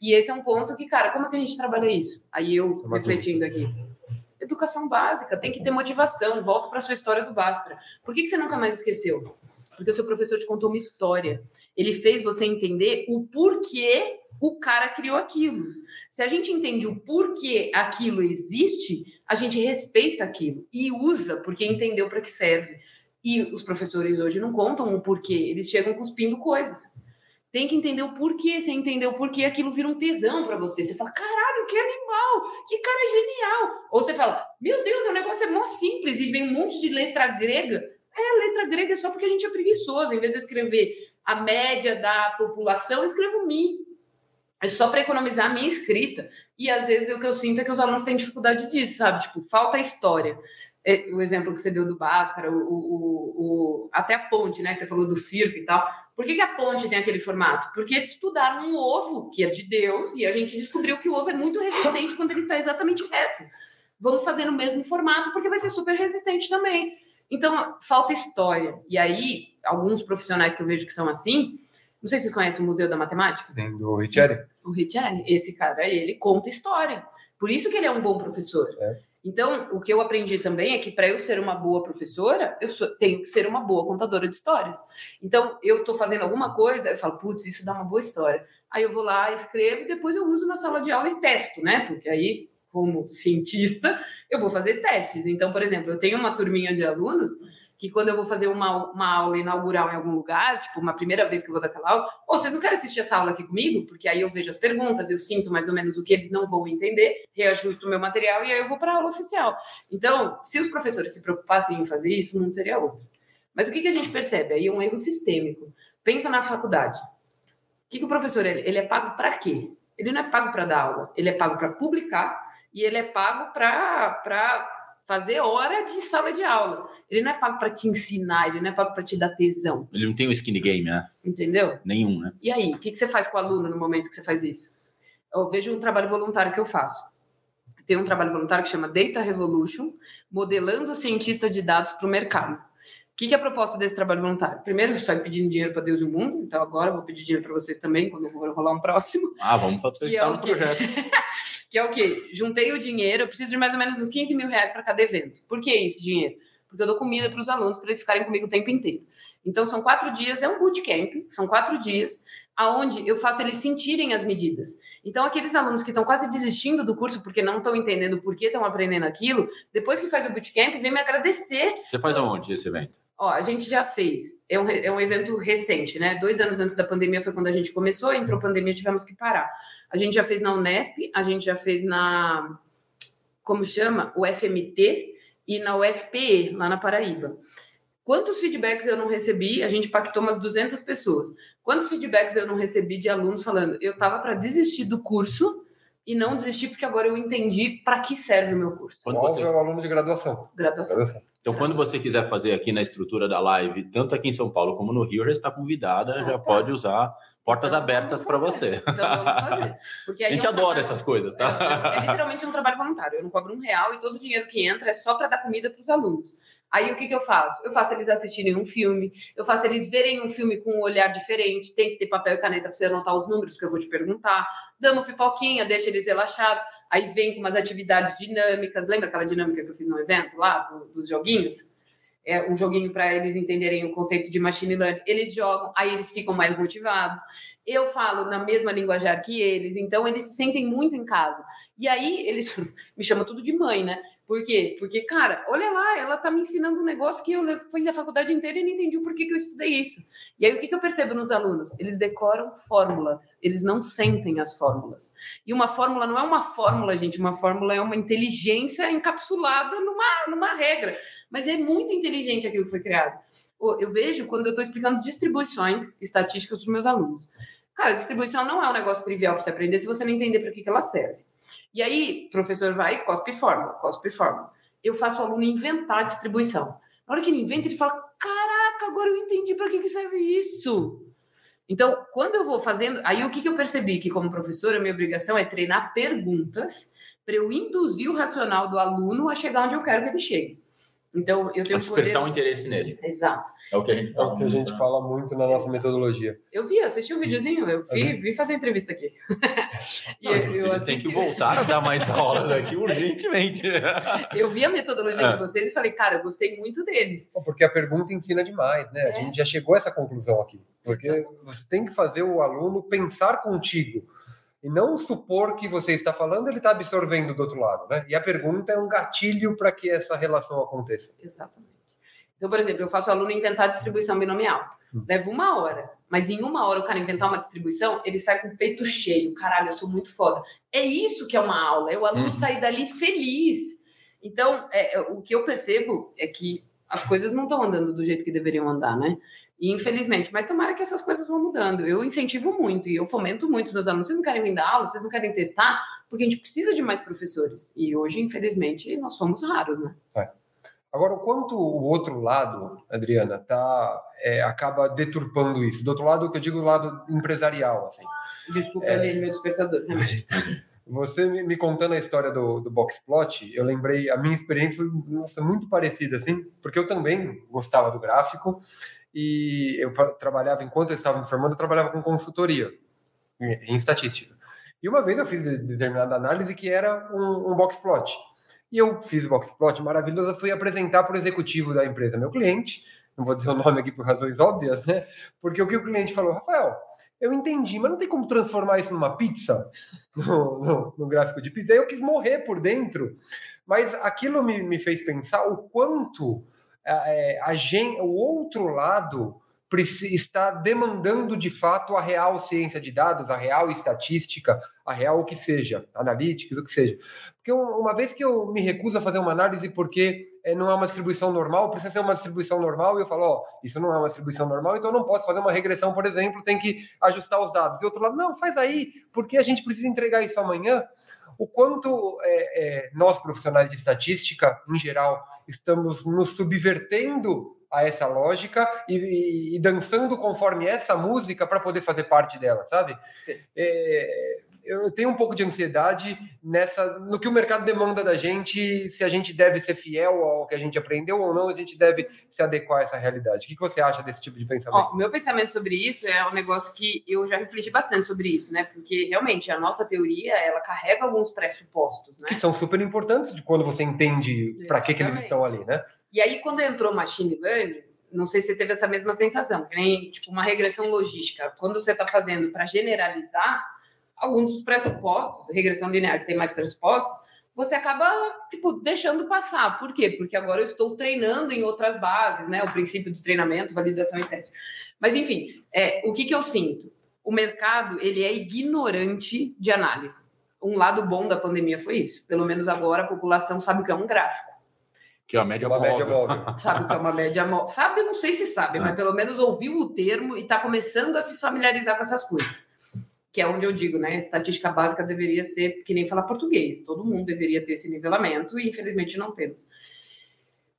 E esse é um ponto que, cara, como é que a gente trabalha isso? Aí eu refletindo aqui. Educação básica, tem que ter motivação. Volta para sua história do Bhaskara. Por que, que você nunca mais esqueceu? Porque o seu professor te contou uma história. Ele fez você entender o porquê o cara criou aquilo. Se a gente entende o porquê aquilo existe, a gente respeita aquilo e usa porque entendeu para que serve. E os professores hoje não contam o porquê, eles chegam cuspindo coisas. Tem que entender o porquê. Você entendeu o porquê, aquilo vira um tesão para você. Você fala, caralho, que animal, que cara genial. Ou você fala, meu Deus, o negócio é mó simples e vem um monte de letra grega. É, letra grega é só porque a gente é preguiçoso. Em vez de escrever a média da população, eu escrevo mi. É só para economizar a minha escrita. E às vezes o que eu sinto é que os alunos têm dificuldade disso, sabe? Tipo, falta história. É, o exemplo que você deu do Bhaskara, o, o, o, até a ponte, né? Que você falou do circo e tal. Por que, que a ponte tem aquele formato? Porque estudaram um ovo, que é de Deus, e a gente descobriu que o ovo é muito resistente quando ele está exatamente reto. vamos fazer no mesmo formato, porque vai ser super resistente também. Então, falta história. E aí, alguns profissionais que eu vejo que são assim, não sei se vocês conhecem o Museu da Matemática. Tem do Richelli? O Richelli, esse cara, ele conta história. Por isso que ele é um bom professor. É. Então, o que eu aprendi também é que para eu ser uma boa professora, eu sou- tenho que ser uma boa contadora de histórias. Então, eu estou fazendo alguma coisa, eu falo, putz, isso dá uma boa história. Aí eu vou lá, escrevo, e depois eu uso na sala de aula e testo, né? Porque aí, como cientista, eu vou fazer testes. Então, por exemplo, eu tenho uma turminha de alunos que quando eu vou fazer uma, uma aula inaugural em algum lugar, tipo, uma primeira vez que eu vou dar aquela aula, ou vocês não querem assistir essa aula aqui comigo? Porque aí eu vejo as perguntas, eu sinto mais ou menos o que eles não vão entender, reajusto o meu material e aí eu vou para a aula oficial. Então, se os professores se preocupassem em fazer isso, o mundo seria outro. Mas o que, que a gente percebe? Aí é um erro sistêmico. Pensa na faculdade. O que, que o professor, ele, ele é pago para quê? Ele não é pago para dar aula, ele é pago para publicar e ele é pago para fazer hora de sala de aula. Ele não é pago para te ensinar, ele não é pago para te dar tesão, Ele não tem um skinny game, né? entendeu? Nenhum, né? E aí, o que, que você faz com o aluno no momento que você faz isso? Eu vejo um trabalho voluntário que eu faço. Tem um trabalho voluntário que chama Data Revolution, modelando o cientista de dados para o mercado. O que, que é a proposta desse trabalho voluntário? Primeiro, eu saio pedindo dinheiro para Deus e o mundo, então agora eu vou pedir dinheiro para vocês também, quando eu for rolar um próximo. Ah, vamos Que é no projeto. Que é o quê? Juntei o dinheiro, eu preciso de mais ou menos uns 15 mil reais para cada evento. Por que esse dinheiro? Porque eu dou comida para os alunos, para eles ficarem comigo o tempo inteiro. Então, são quatro dias, é um bootcamp, são quatro dias, aonde eu faço eles sentirem as medidas. Então, aqueles alunos que estão quase desistindo do curso porque não estão entendendo por que estão aprendendo aquilo, depois que faz o bootcamp, vem me agradecer Você faz aonde esse evento? Ó, a gente já fez. É um, é um evento recente, né? Dois anos antes da pandemia foi quando a gente começou, entrou pandemia, tivemos que parar. A gente já fez na Unesp, a gente já fez na. Como chama? O FMT e na UFPE, lá na Paraíba. Quantos feedbacks eu não recebi? A gente pactou umas 200 pessoas. Quantos feedbacks eu não recebi de alunos falando, eu tava para desistir do curso e não desistir porque agora eu entendi para que serve o meu curso? Quando você- é um aluno de graduação. Graduação. Graduação. Então, quando você quiser fazer aqui na estrutura da live, tanto aqui em São Paulo como no Rio, já está convidada, Ah, já tá. pode usar portas Então, abertas para você. Então vamos fazer. Porque aí A gente é um adora trabalho- essas coisas, É, tá? é literalmente um trabalho voluntário. Eu não cobro um real e todo o dinheiro que entra é só para dar comida para os alunos. Aí o que, que eu faço? Eu faço eles assistirem um filme, eu faço eles verem um filme com um olhar diferente, tem que ter papel e caneta para você anotar os números que eu vou te perguntar, damos pipoquinha, deixa eles relaxados, aí vem com umas atividades dinâmicas. Lembra aquela dinâmica que eu fiz no evento lá, do- dos joguinhos? É um joguinho para eles entenderem o conceito de machine learning. Eles jogam, aí eles ficam mais motivados. Eu falo na mesma linguajar que eles, então eles se sentem muito em casa. E aí eles me chamam tudo de mãe, né? Por quê? Porque, cara, olha lá, ela tá me ensinando um negócio que eu fiz a faculdade inteira e não entendi o porquê que eu estudei isso. E aí o que, que eu percebo nos alunos? Eles decoram fórmulas, eles não sentem as fórmulas. E uma fórmula não é uma fórmula, gente, uma fórmula é uma inteligência encapsulada numa, numa regra. Mas é muito inteligente aquilo que foi criado. Eu vejo quando eu estou explicando distribuições estatísticas para os meus alunos. Cara, distribuição não é um negócio trivial para você aprender se você não entender para que, que ela serve. E aí, o professor vai cospe fórmula, cospe fórmula. Eu faço o aluno inventar a distribuição. Na hora que ele inventa, ele fala: Caraca, agora eu entendi para que, que serve isso. Então, quando eu vou fazendo. Aí, o que, que eu percebi? Que, como professora, minha obrigação é treinar perguntas para eu induzir o racional do aluno a chegar onde eu quero que ele chegue. Então, eu tenho despertar poder... um interesse nele. Exato. É o que a gente É fala. o que a muito, gente né? fala muito na nossa metodologia. Eu vi, assisti um videozinho, eu vi, vi fazer entrevista aqui. e Não, eu, eu tem que voltar a dar mais aulas aqui urgentemente. eu vi a metodologia É. de vocês e falei, cara, eu gostei muito deles. Porque a pergunta ensina demais, né? A É. gente já chegou a essa conclusão aqui. Porque você tem que fazer o aluno pensar contigo. E não supor que você está falando, ele está absorvendo do outro lado, né? E a pergunta é um gatilho para que essa relação aconteça. Exatamente. Então, por exemplo, eu faço o aluno inventar a distribuição binomial. Hum. Leva uma hora. Mas em uma hora o cara inventar uma distribuição, ele sai com o peito cheio. Caralho, eu sou muito foda. É isso que é uma aula. É o aluno Uhum. sair dali feliz. Então, é, é, o que eu percebo é que as coisas não estão andando do jeito que deveriam andar, né? E, infelizmente, mas tomara que essas coisas vão mudando. Eu incentivo muito e eu fomento muito os meus alunos. Vocês não querem vir dar aula, vocês não querem testar, porque a gente precisa de mais professores. E hoje, infelizmente, nós somos raros, né? Agora, o quanto o outro lado, Adriana, tá, é, acaba deturpando isso? Do outro lado, o que eu digo, o lado empresarial, assim. Desculpa, É. é. meu despertador. realmente. você me contando a história do, do Boxplot, eu lembrei, a minha experiência foi nossa, muito parecida, assim, porque eu também gostava do gráfico e eu trabalhava, enquanto eu estava me formando, eu trabalhava com consultoria em, estatística. E uma vez eu fiz determinada análise que era um, um boxplot. E eu fiz o boxplot maravilhoso, fui apresentar para o executivo da empresa, meu cliente, não vou dizer o nome aqui por razões óbvias, né? Porque o que o cliente falou, Rafael, eu entendi, mas não tem como transformar isso numa pizza, no, no, no gráfico de pizza. Eu quis morrer por dentro, mas aquilo me, me fez pensar o quanto é, a o outro lado está demandando de fato a real ciência de dados, a real estatística, a real o que seja, analítica, o que seja. Porque uma vez que eu me recuso a fazer uma análise porque é, não é uma distribuição normal, precisa ser uma distribuição normal, e eu falo, ó, isso não é uma distribuição normal, então eu não posso fazer uma regressão, por exemplo, tem que ajustar os dados. E outro lado, não, faz aí, porque a gente precisa entregar isso amanhã. O quanto é, é, nós, profissionais de estatística, em geral, estamos nos subvertendo a essa lógica e, e, e dançando conforme essa música para poder fazer parte dela, sabe? É, eu tenho um pouco de ansiedade nessa no que o mercado demanda da gente, se a gente deve ser fiel ao que a gente aprendeu ou não, a gente deve se adequar a essa realidade. O que você acha desse tipo de pensamento? O meu pensamento sobre isso é um negócio que eu já refleti bastante sobre isso, né? Porque realmente a nossa teoria ela carrega alguns pressupostos, né? Que são super importantes de quando você entende para que, que eles estão ali, né? E aí, quando entrou machine learning, não sei se você teve essa mesma sensação, que nem tipo uma regressão logística. Quando você está fazendo para generalizar alguns dos pressupostos, regressão linear que tem mais pressupostos, você acaba tipo deixando passar. Por quê? Porque agora eu estou treinando em outras bases, né? O princípio de treinamento, validação e teste. Mas enfim, é, o que, que eu sinto? O mercado ele é ignorante de análise. Um lado bom da pandemia foi isso. Pelo menos agora a população sabe o que é um gráfico. Que é uma média uma móvel. Média móvel. Sabe que é uma média móvel. Sabe, não sei se sabe, é. mas pelo menos ouviu o termo e está começando a se familiarizar com essas coisas. Que é onde eu digo, né? Estatística básica deveria ser que nem falar português. Todo mundo deveria ter esse nivelamento e infelizmente não temos.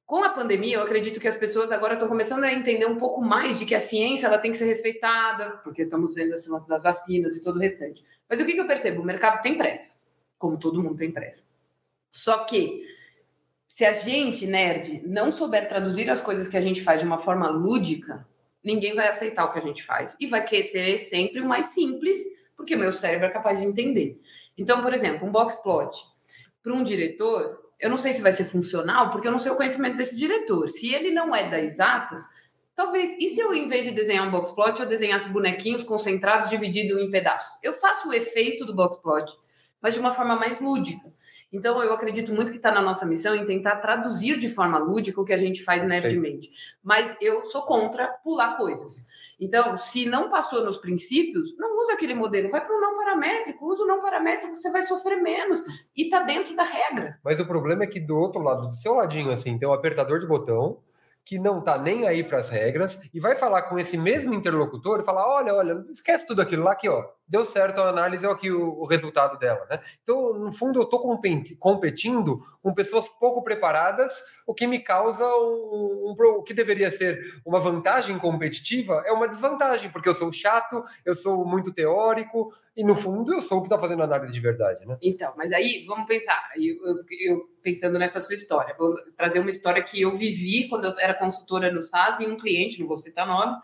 Com a pandemia, eu acredito que as pessoas agora estão começando a entender um pouco mais de que a ciência ela tem que ser respeitada, porque estamos vendo esse lance das vacinas e todo o restante. Mas o que, que eu percebo? O mercado tem pressa, como todo mundo tem pressa. Só que se a gente, nerd, não souber traduzir as coisas que a gente faz de uma forma lúdica, ninguém vai aceitar o que a gente faz. E vai querer sempre o mais simples, porque meu cérebro é capaz de entender. Então, por exemplo, um box plot para um diretor, eu não sei se vai ser funcional, porque eu não sei o conhecimento desse diretor. Se ele não é das exatas, talvez. E se eu, em vez de desenhar um box plot, eu desenhasse bonequinhos concentrados divididos em pedaços? Eu faço o efeito do box plot, mas de uma forma mais lúdica. Então, eu acredito muito que está na nossa missão em tentar traduzir de forma lúdica o que a gente faz nerdmente. Mas eu sou contra pular coisas. Então, se não passou nos princípios, não usa aquele modelo, vai para o não paramétrico, usa o não paramétrico, você vai sofrer menos e está dentro da regra. Mas o problema é que do outro lado, do seu ladinho, assim, tem um apertador de botão que não tá nem aí para as regras e vai falar com esse mesmo interlocutor e falar: olha, olha, esquece tudo aquilo lá que, ó, deu certo a análise, olha aqui o, o resultado dela, né? Então, no fundo, eu estou competindo com pessoas pouco preparadas, o que me causa um, um, o que deveria ser uma vantagem competitiva é uma desvantagem, porque eu sou chato, eu sou muito teórico, e no fundo eu sou o que está fazendo análise de verdade, né? Então, mas aí vamos pensar, eu, eu, eu, pensando nessa sua história, vou trazer uma história que eu vivi quando eu era consultora no SAS e um cliente, não vou citar nomes,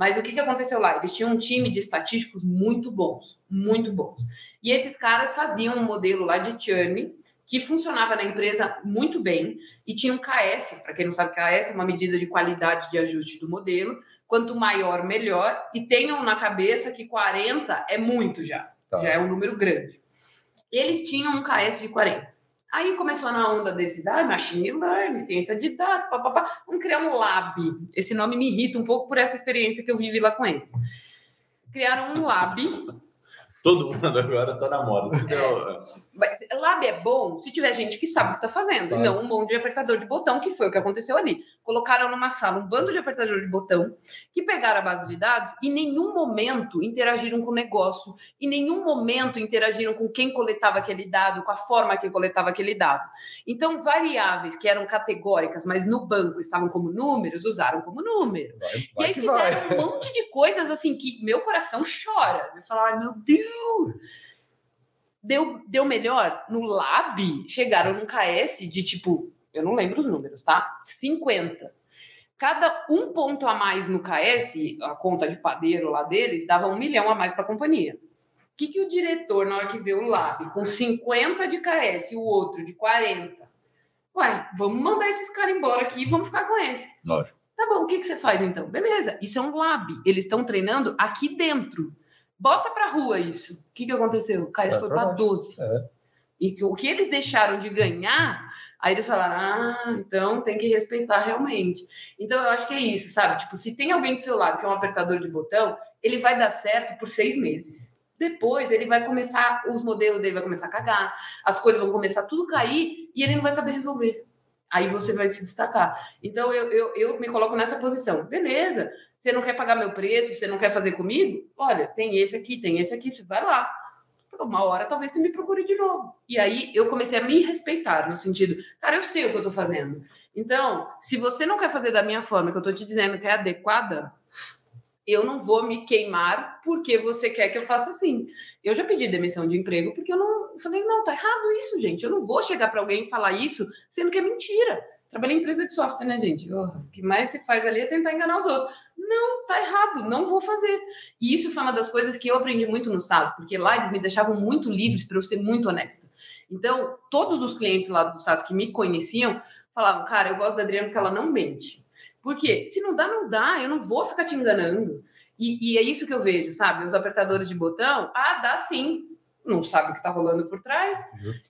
mas o que, que aconteceu lá? Eles tinham um time de estatísticos muito bons, muito bons. E esses caras faziam um modelo lá de churn que funcionava na empresa muito bem e tinha um KS, para quem não sabe, KS é uma medida de qualidade de ajuste do modelo. Quanto maior, melhor. E tenham na cabeça que 40 é muito já, tá. já é um número grande. Eles tinham um KS de 40. Aí começou na onda desses, ah, machine learning, ciência de dados, papapá. Vamos criar um lab. Esse nome me irrita um pouco por essa experiência que eu vivi lá com eles. Criaram um lab Todo mundo agora tá na moda. É. Lab é bom se tiver gente que sabe o que tá fazendo, e não um monte de apertador de botão, que foi o que aconteceu ali. Colocaram numa sala um bando de apertador de botão que pegaram a base de dados e em nenhum momento interagiram com o negócio, em nenhum momento interagiram com quem coletava aquele dado, com a forma que coletava aquele dado. Então, variáveis que eram categóricas, mas no banco estavam como números, usaram como número. Vai, vai e aí fizeram vai. um monte de coisas assim que meu coração chora. Eu falar, ai meu Deus! Deu, deu melhor? No Lab, chegaram num KS de tipo, eu não lembro os números, tá? 50. Cada um ponto a mais no KS, a conta de padeiro lá deles, dava um milhão a mais para a companhia. O que, que o diretor, na hora que vê o Lab com 50 de KS e o outro de 40, ué, vamos mandar esses caras embora aqui e vamos ficar com esse. Lógico. Tá bom, o que, que você faz então? Beleza, isso é um lab. Eles estão treinando aqui dentro. Bota pra rua isso. O que, que aconteceu? O KS foi verdade. 12. É. E que, o que eles deixaram de ganhar, aí eles falaram: ah, então tem que respeitar realmente. Então eu acho que é isso, sabe? Tipo, se tem alguém do seu lado que é um apertador de botão, ele vai dar certo por seis meses. Depois ele vai começar, os modelos dele vai começar a cagar, as coisas vão começar tudo a cair e ele não vai saber resolver. Aí você vai se destacar. Então eu, eu, eu me coloco nessa posição. Beleza, você não quer pagar meu preço, você não quer fazer comigo? Olha, tem esse aqui, tem esse aqui, você vai lá. Uma hora talvez você me procure de novo. E aí eu comecei a me respeitar, no sentido, cara, eu sei o que eu tô fazendo. Então, se você não quer fazer da minha forma, que eu tô te dizendo que é adequada, eu não vou me queimar porque você quer que eu faça assim. Eu já pedi demissão de emprego porque eu não eu falei, não, tá errado isso, gente. Eu não vou chegar para alguém e falar isso, sendo que é mentira. Trabalhei em empresa de software, né, gente? Oh, o que mais se faz ali é tentar enganar os outros. Não, tá errado, não vou fazer. E isso foi uma das coisas que eu aprendi muito no SaaS, porque lá eles me deixavam muito livres para eu ser muito honesta. Então, todos os clientes lá do SaaS que me conheciam falavam, cara, eu gosto da Adriana porque ela não mente. Por quê? Se não dá, não dá, eu não vou ficar te enganando. E, e é isso que eu vejo, sabe? Os apertadores de botão, ah, dá sim. Não sabe o que tá rolando por trás.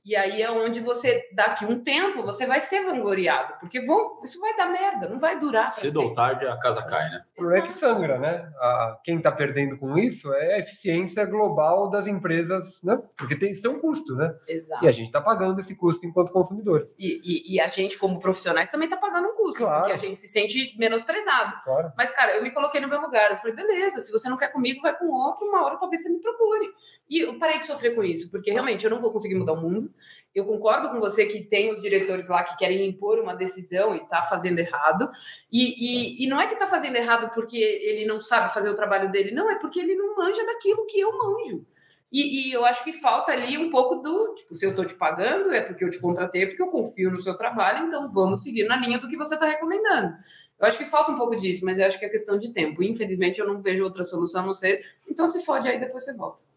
E aí é onde você, daqui um tempo, você vai ser vangloriado. Porque vão, isso vai dar merda, não vai durar. Cedo ou tarde a casa cai, né? O problema é que sangra, né? A- quem está perdendo com isso é a eficiência global das empresas, né? Porque tem, isso tem um custo, né? Exato. E a gente está pagando esse custo enquanto consumidores. E, e- e a gente, como profissionais, também tá pagando um custo, Claro. porque a gente se sente menosprezado. Claro. Mas, cara, eu me coloquei no meu lugar. Eu falei, beleza, se você não quer comigo, vai com outro, uma hora talvez você me procure. E eu parei de sofrer com isso, porque realmente eu não vou conseguir mudar o mundo. Eu concordo com você que tem os diretores lá que querem impor uma decisão e tá fazendo errado. E, e, e não é que tá fazendo errado porque ele não sabe fazer o trabalho dele, não, é porque ele não manja daquilo que eu manjo. E, e eu acho que falta ali um pouco do, tipo, se eu tô te pagando, é porque eu te contratei, é porque eu confio no seu trabalho, então vamos seguir na linha do que você tá recomendando. Eu acho que falta um pouco disso, mas eu acho que é questão de tempo. Infelizmente, eu não vejo outra solução a não ser. Então, se fode aí, depois você volta.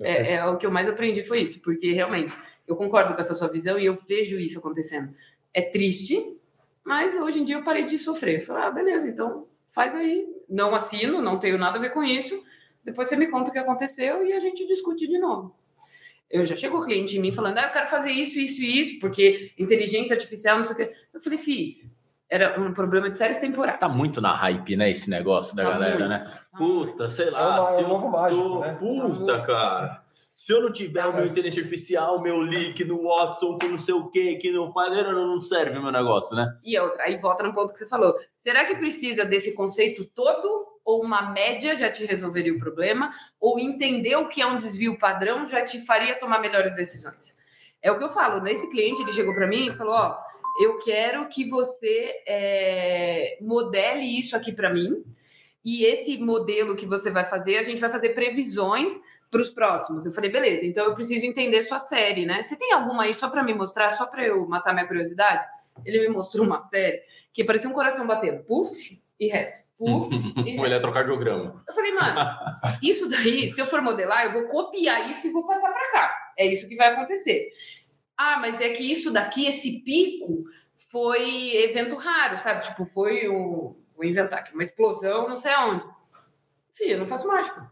É, é o que eu mais aprendi foi isso, porque realmente eu concordo com essa sua visão e eu vejo isso acontecendo. É triste, mas hoje em dia eu parei de sofrer. Falei, ah, beleza, então faz aí. Não assino, não tenho nada a ver com isso. Depois você me conta o que aconteceu e a gente discute de novo. Eu já chegou cliente em mim falando, ah, eu quero fazer isso, isso e isso, porque inteligência artificial, não sei o quê. Eu falei, fi, era um problema de séries temporais. Tá muito na hype, né? Esse negócio da Tá galera, muito, né? tá. Puta, sei É lá. uma- se é eu um novo não mágico, tô- né? Puta, cara. Se eu não tiver o meu mas- inteligência artificial, meu link no Watson, com não sei o que, que não faz, não não serve o meu negócio, né? E outra, aí volta no ponto que você falou. Será que precisa desse conceito todo? Ou uma média já te resolveria o problema? Ou entender o que é um desvio padrão já te faria tomar melhores decisões? É o que eu falo. Nesse cliente, ele chegou para mim e falou: Ó, eu quero que você é, modele isso aqui para mim. E esse modelo que você vai fazer, a gente vai fazer previsões para os próximos. Eu falei, beleza, então eu preciso entender sua série, né? Você tem alguma aí só para me mostrar, só para eu matar minha curiosidade? Ele me mostrou uma série que parecia um coração batendo, puf e reto, puf e Um eletrocardiograma. Eu falei, mano, isso daí, se eu for modelar, eu vou copiar isso e vou passar para cá. É isso que vai acontecer. Ah, mas é que isso daqui, esse pico, foi evento raro, sabe? Tipo, foi o. Vou inventar aqui, uma explosão, não sei aonde. Fih, eu não faço mágica.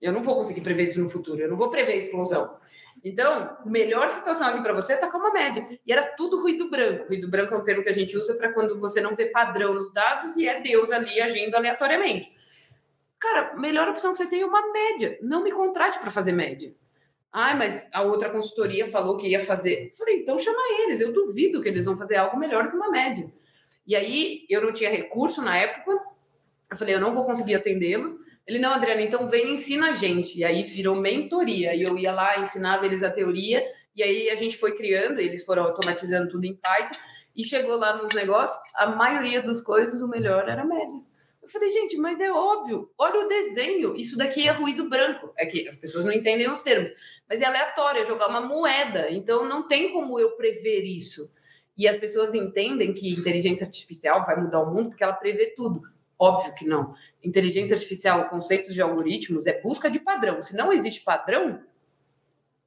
Eu não vou conseguir prever isso no futuro. Eu não vou prever explosão. Então, a melhor situação aqui para você é tacar uma média. E era tudo ruído branco. Ruído branco é um termo que a gente usa para quando você não vê padrão nos dados e é Deus ali agindo aleatoriamente. Cara, melhor opção que você tem é uma média. Não me contrate para fazer média. Ai, mas a outra consultoria falou que ia fazer. Eu Falei, então chama eles. Eu duvido que eles vão fazer algo melhor que uma média. E aí, eu não tinha recurso na época. Eu falei, eu não vou conseguir atendê-los. Ele, não, Adriana, então vem ensina a gente. E aí virou mentoria. E eu ia lá, ensinava eles a teoria. E aí a gente foi criando, eles foram automatizando tudo em Python. E chegou lá nos negócios, a maioria das coisas, o melhor era a média. Eu falei, gente, mas é óbvio, olha o desenho, isso daqui é ruído branco. É que as pessoas não entendem os termos, mas é aleatório, é jogar uma moeda, então não tem como eu prever isso. E as pessoas entendem que inteligência artificial vai mudar o mundo porque ela prevê tudo. Óbvio que não. Inteligência artificial, conceitos de algoritmos, é busca de padrão. Se não existe padrão,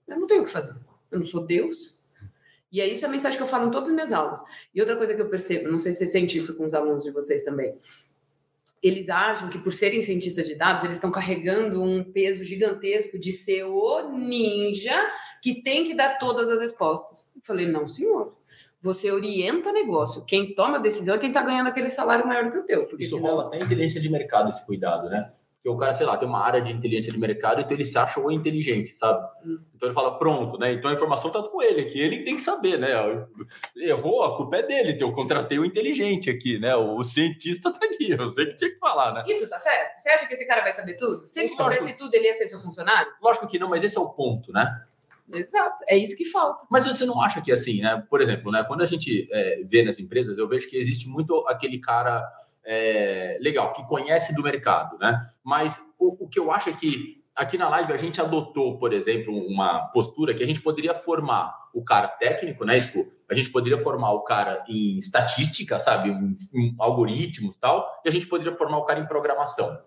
eu não tenho o que fazer. Eu não sou Deus. E é isso a mensagem que eu falo em todas as minhas aulas. E outra coisa que eu percebo, não sei se você sente isso com os alunos de vocês também. Eles acham que por serem cientistas de dados, eles estão carregando um peso gigantesco de ser o ninja que tem que dar todas as respostas. Eu falei, não, senhor. Você orienta negócio. Quem toma a decisão é quem está ganhando aquele salário maior do que o teu. Isso senão... rola até inteligência de mercado, esse cuidado, né? Porque o cara, sei lá, tem uma área de inteligência de mercado, então ele se acha o inteligente, sabe? Hum. Então ele fala, pronto, né? Então a informação tá com ele aqui, ele tem que saber, né? Errou, a culpa é dele, eu contratei o inteligente aqui, né? O, cientista tá aqui, eu sei que tinha que falar, né? Isso tá certo? Você acha que esse cara vai saber tudo? Se ele soubesse tudo, ele ia ser seu funcionário? Lógico que não, mas esse é o ponto, né? Exato, é isso que falta. Mas você não acha que assim, né? Por exemplo, né? Quando a gente é, vê nas empresas, eu vejo que existe muito aquele cara é, legal que conhece do mercado, né? Mas o, o que eu acho é que aqui na live a gente adotou, por exemplo, uma postura que a gente poderia formar o cara técnico, né? A gente poderia formar o cara em estatística, sabe, em, em algoritmos tal, e a gente poderia formar o cara em programação.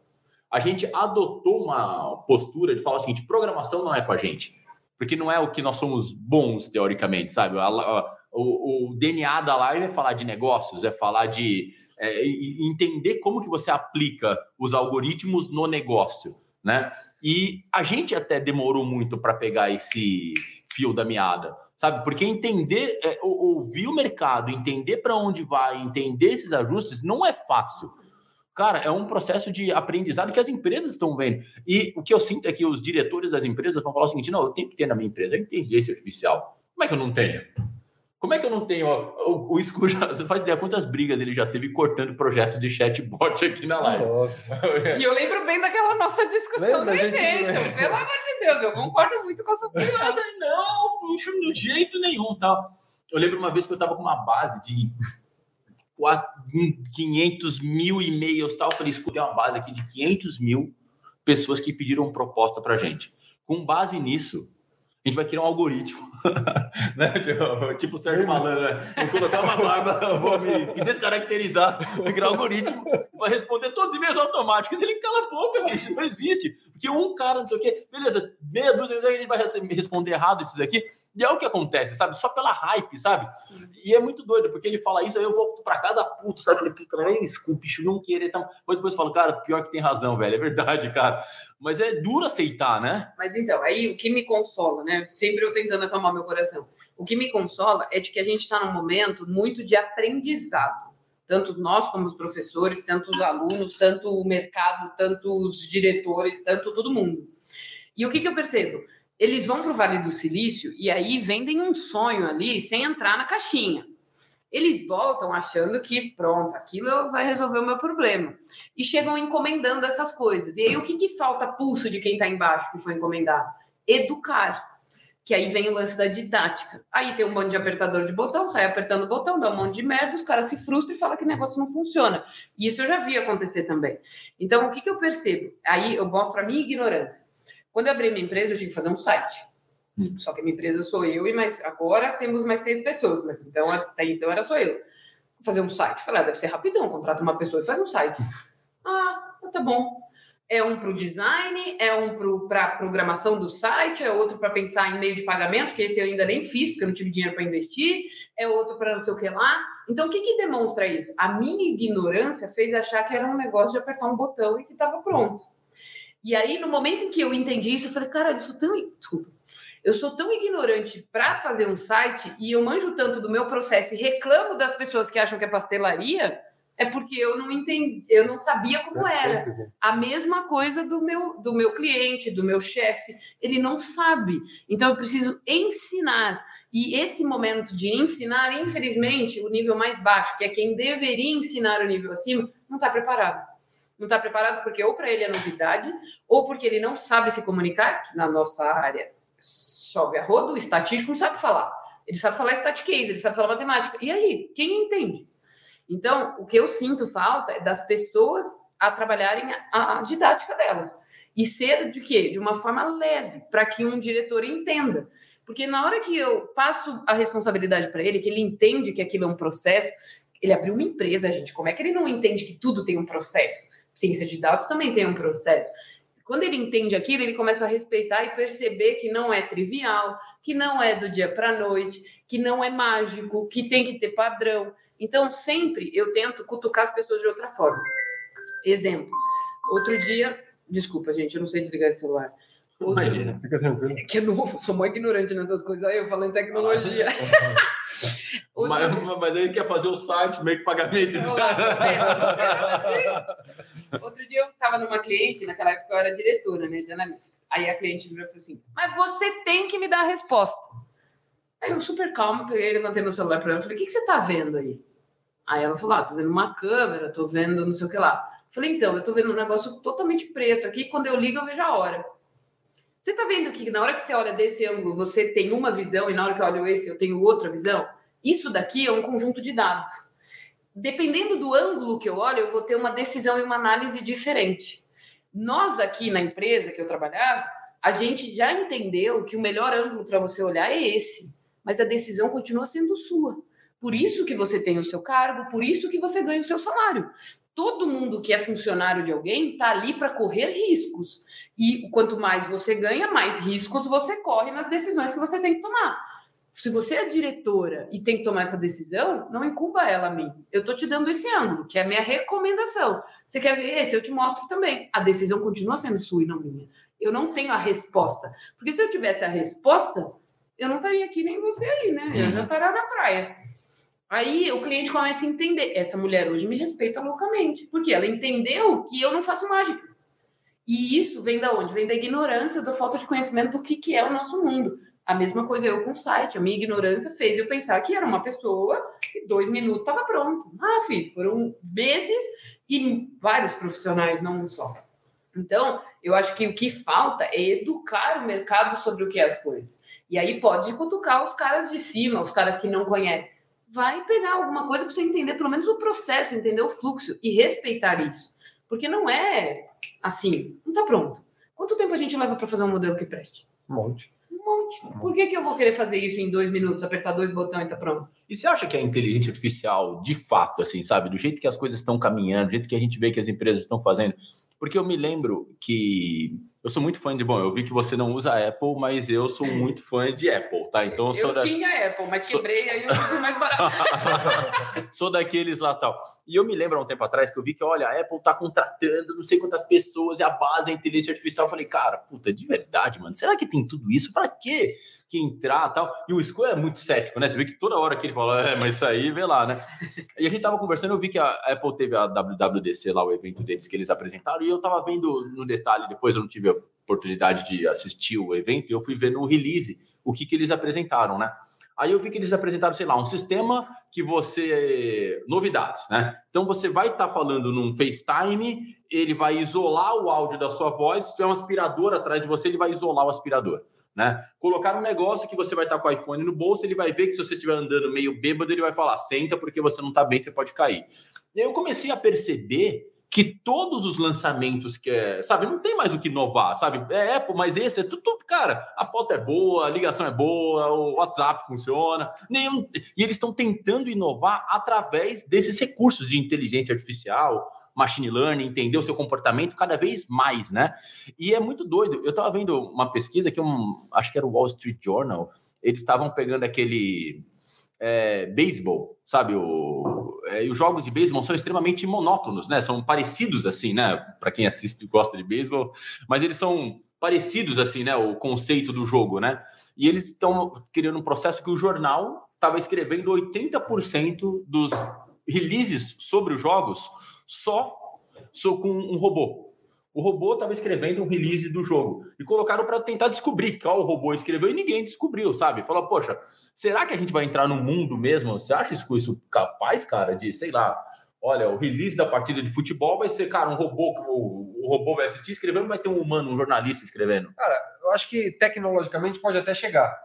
A gente adotou uma postura de falar o seguinte: programação não é com a gente porque não é o que nós somos bons, teoricamente, sabe? A, a, o, o, DNA da live é falar de negócios, é falar de é, entender como que você aplica os algoritmos no negócio, né? E a gente até demorou muito para pegar esse fio da meada, sabe? Porque entender, é, ouvir o mercado, entender para onde vai, entender esses ajustes, não é fácil. Cara, é um processo de aprendizado que as empresas estão vendo. E o que eu sinto é que os diretores das empresas vão falar o seguinte: não, eu tenho que ter na minha empresa inteligência artificial. Como é que eu não tenho? Como é que eu não tenho? Ó, o, o Isco já, você faz ideia quantas brigas ele já teve cortando projetos de chatbot aqui na live. Nossa. e eu lembro bem daquela nossa discussão Lembra, do. Pelo amor de Deus, eu concordo muito com a sua opinião. não, puxa, de jeito nenhum. Tal. Eu lembro uma vez que eu estava com uma base de 500 mil e-mails tal. Eu falei, escutei uma base aqui de 500 mil pessoas que pediram proposta para gente. Com base nisso, a gente vai criar um algoritmo. né? Tipo o Sérgio Malandro, né? Vou colocar uma barba, vou me, descaracterizar, vou criar um algoritmo para responder todos os e-mails automáticos. Ele cala a boca, bicho, não existe. Porque um cara, não sei o quê, beleza, meia dúzia a gente vai responder errado esses aqui. E é o que acontece, sabe? Só pela hype, sabe? E é muito doido, porque ele fala isso, aí eu vou pra casa puto, sabe? Eu falei, puta, não é isso, o bicho não querer. Tá... Mas depois eu falo, cara, pior que tem razão, velho. É verdade, cara. Mas é duro aceitar, né? Mas então, aí o que me consola, né? Sempre eu tentando acalmar meu coração. O que me consola é de que a gente está num momento muito de aprendizado. Tanto nós como os professores, tanto os alunos, tanto o mercado, tanto os diretores, tanto todo mundo. E o que, que eu percebo? Eles vão para o Vale do Silício e aí vendem um sonho ali sem entrar na caixinha. Eles voltam achando que, pronto, aquilo vai resolver o meu problema. E chegam encomendando essas coisas. E aí, o que, que falta pulso de quem está embaixo que foi encomendado? Educar. Que aí vem o lance da didática. Aí tem um monte de apertador de botão, sai apertando o botão, dá um monte de merda, os caras se frustram e falam que o negócio não funciona. Isso eu já vi acontecer também. Então, o que, que eu percebo? Aí eu mostro a minha ignorância. Quando eu abri minha empresa, eu tinha que fazer um site. Hum. Só que a minha empresa sou eu e mais agora temos mais seis pessoas, mas então até então era só eu. Vou fazer um site. Falei, ah, deve ser rapidão, contrata uma pessoa e faz um site. Ah, tá bom. É um para o design, é um para a programação do site, é outro para pensar em meio de pagamento, que esse eu ainda nem fiz, porque eu não tive dinheiro para investir, é outro para não sei o que lá. Então, o que, que demonstra isso? A minha ignorância fez achar que era um negócio de apertar um botão e que estava pronto. E aí, no momento em que eu entendi isso, eu falei, cara, eu sou tão. Eu sou tão ignorante para fazer um site e eu manjo tanto do meu processo e reclamo das pessoas que acham que é pastelaria, é porque eu não entendi, eu não sabia como era. A mesma coisa do meu, do meu cliente, do meu chefe, ele não sabe. Então eu preciso ensinar. E esse momento de ensinar, infelizmente, o nível mais baixo, que é quem deveria ensinar o nível acima, não está preparado não está preparado porque ou para ele é novidade, ou porque ele não sabe se comunicar, que na nossa área chove a rodo, o estatístico não sabe falar. Ele sabe falar statistics, ele sabe falar matemática. E aí, quem entende? Então, o que eu sinto falta é das pessoas a trabalharem a, a didática delas. E ser de quê? De uma forma leve, para que um diretor entenda. Porque na hora que eu passo a responsabilidade para ele, que ele entende que aquilo é um processo, ele abriu uma empresa, gente. Como é que ele não entende que tudo tem um processo? Ciência de dados também tem um processo. Quando ele entende aquilo, ele começa a respeitar e perceber que não é trivial, que não é do dia para a noite, que não é mágico, que tem que ter padrão. Então, sempre eu tento cutucar as pessoas de outra forma. Exemplo. Outro dia, desculpa, gente, eu não sei desligar esse celular. Outro, Imagina, fica tranquilo. É que é novo, sou muito ignorante nessas coisas aí, eu falo em tecnologia. Outro Mas, mas ele quer fazer o site, meio que pagamento. Outro dia eu estava numa cliente, naquela época eu era diretora né, de analytics. Aí a cliente virou e falou assim: Mas você tem que me dar a resposta. Aí eu, super calmo, peguei, levantei meu celular para ela e falei: O que, que você está vendo aí? Aí ela falou: Ah, tô vendo uma câmera, tô vendo não sei o que lá. Falei: Então, eu tô vendo um negócio totalmente preto aqui, quando eu ligo eu vejo a hora. Você tá vendo que na hora que você olha desse ângulo, você tem uma visão e na hora que eu olho esse, eu tenho outra visão? Isso daqui é um conjunto de dados dependendo do ângulo que eu olho, eu vou ter uma decisão e uma análise diferente. Nós aqui na empresa que eu trabalhava, a gente já entendeu que o melhor ângulo para você olhar é esse, mas a decisão continua sendo sua. Por isso que você tem o seu cargo, por isso que você ganha o seu salário. Todo mundo que é funcionário de alguém está ali para correr riscos. E quanto mais você ganha, mais riscos você corre nas decisões que você tem que tomar se você é diretora e tem que tomar essa decisão, não incuba ela a mim. Eu tô te dando esse ângulo, que é a minha recomendação. Você quer ver esse? Eu te mostro também. A decisão continua sendo sua e não minha. Eu não tenho a resposta. Porque se eu tivesse a resposta, eu não estaria aqui nem você aí, né? Eu já estaria na praia. Aí o cliente começa a entender. Essa mulher hoje me respeita loucamente. Porque ela entendeu que eu não faço mágica. E isso vem da onde? Vem da ignorância, da falta de conhecimento do que, que é o nosso mundo. A mesma coisa eu com o site. A minha ignorância fez eu pensar que era uma pessoa e dois minutos estava pronto. Ah, filho, foram meses e vários profissionais, não um só. Então, eu acho que o que falta é educar o mercado sobre o que é as coisas. E aí pode cutucar os caras de cima, os caras que não conhecem. Vai pegar alguma coisa para você entender pelo menos o processo, entender o fluxo e respeitar isso. Porque não é assim, não está pronto. Quanto tempo a gente leva para fazer um modelo que preste? Um monte. Um monte. Por que, que eu vou querer fazer isso em dois minutos, apertar dois botões e tá pronto? E você acha que a inteligência artificial, de fato, assim, sabe, do jeito que as coisas estão caminhando, do jeito que a gente vê que as empresas estão fazendo? Porque eu me lembro que eu sou muito fã de, bom, eu vi que você não usa Apple, mas eu sou muito fã de Apple, tá? Então eu sou Eu da- tinha Apple, mas Sou- quebrei aí eu mais barato. sou daqueles lá tal. E eu me lembro há um tempo atrás que eu vi que, olha, a Apple tá contratando não sei quantas pessoas e a base é inteligência artificial. Eu falei, cara, puta, de verdade, mano, será que tem tudo isso? Pra quê que entrar tal? E o Sco é muito cético, né? Você vê que toda hora que ele fala, é, mas isso aí, vê lá, né? E a gente tava conversando, eu vi que a Apple teve a WWDC lá, o evento deles que eles apresentaram, e eu tava vendo no detalhe, depois eu não tive a oportunidade de assistir o evento, e eu fui ver no release o que, que eles apresentaram, né? Aí eu vi que eles apresentaram, sei lá, um sistema que você. Novidades, né? Então você vai estar falando num FaceTime, ele vai isolar o áudio da sua voz. Se tiver um aspirador atrás de você, ele vai isolar o aspirador. Né? Colocar um negócio que você vai estar com o iPhone no bolso, ele vai ver que se você estiver andando meio bêbado, ele vai falar: senta porque você não está bem, você pode cair. Eu comecei a perceber que todos os lançamentos que é, sabe, não tem mais o que inovar, sabe? É Apple, mas esse é tudo, tudo- cara, a foto é boa, a ligação é boa, o WhatsApp funciona, nenhum, e eles estão tentando inovar através desses recursos de inteligência artificial, machine learning, entender o seu comportamento cada vez mais, né? E é muito doido. Eu estava vendo uma pesquisa que um, acho que era o Wall Street Journal, eles estavam pegando aquele é, beisebol, sabe? O, é, os jogos de beisebol são extremamente monótonos, né? São parecidos assim, né? Para quem assiste e gosta de beisebol, mas eles são parecidos assim, né? O conceito do jogo, né? E eles estão criando um processo que o jornal estava escrevendo 80% dos releases sobre os jogos só, só com um robô. O robô estava escrevendo um release do jogo e colocaram para tentar descobrir qual o robô escreveu e ninguém descobriu, sabe? Falou, poxa, será que a gente vai entrar no mundo mesmo? Você acha isso, isso capaz, cara, de, sei lá, olha, o release da partida de futebol vai ser, cara, um robô, o, o robô vai assistir escrevendo, vai ter um humano, um jornalista escrevendo. Eu acho que tecnologicamente pode até chegar.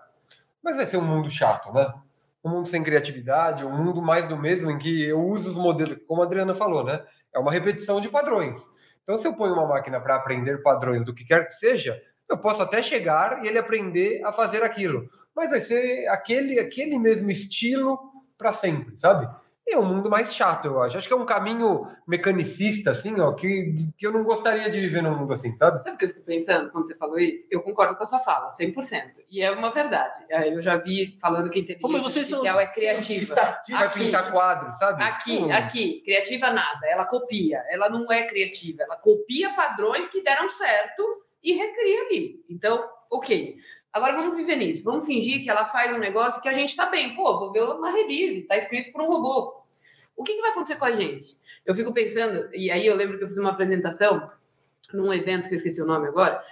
Mas vai ser um mundo chato, né? Um mundo sem criatividade, um mundo mais do mesmo, em que eu uso os modelos, como a Adriana falou, né? É uma repetição de padrões. Então, se eu ponho uma máquina para aprender padrões do que quer que seja, eu posso até chegar e ele aprender a fazer aquilo. Mas vai ser aquele, aquele mesmo estilo para sempre, sabe? É um mundo mais chato, eu acho. Acho que é um caminho mecanicista, assim, ó, que, que eu não gostaria de viver num mundo assim, sabe? Sabe o que eu fico pensando quando você falou isso? Eu concordo com a sua fala, 100%. E é uma verdade. Eu já vi falando que a inteligência artificial é criativa. Vai pintar quadros, sabe? Aqui, hum. aqui. Criativa nada. Ela copia. Ela não é criativa. Ela copia padrões que deram certo e recria ali. Então, ok. Agora vamos viver nisso. Vamos fingir que ela faz um negócio que a gente tá bem. Pô, vou ver uma release, tá escrito por um robô. O que, que vai acontecer com a gente? Eu fico pensando, e aí eu lembro que eu fiz uma apresentação num evento que eu esqueci o nome agora,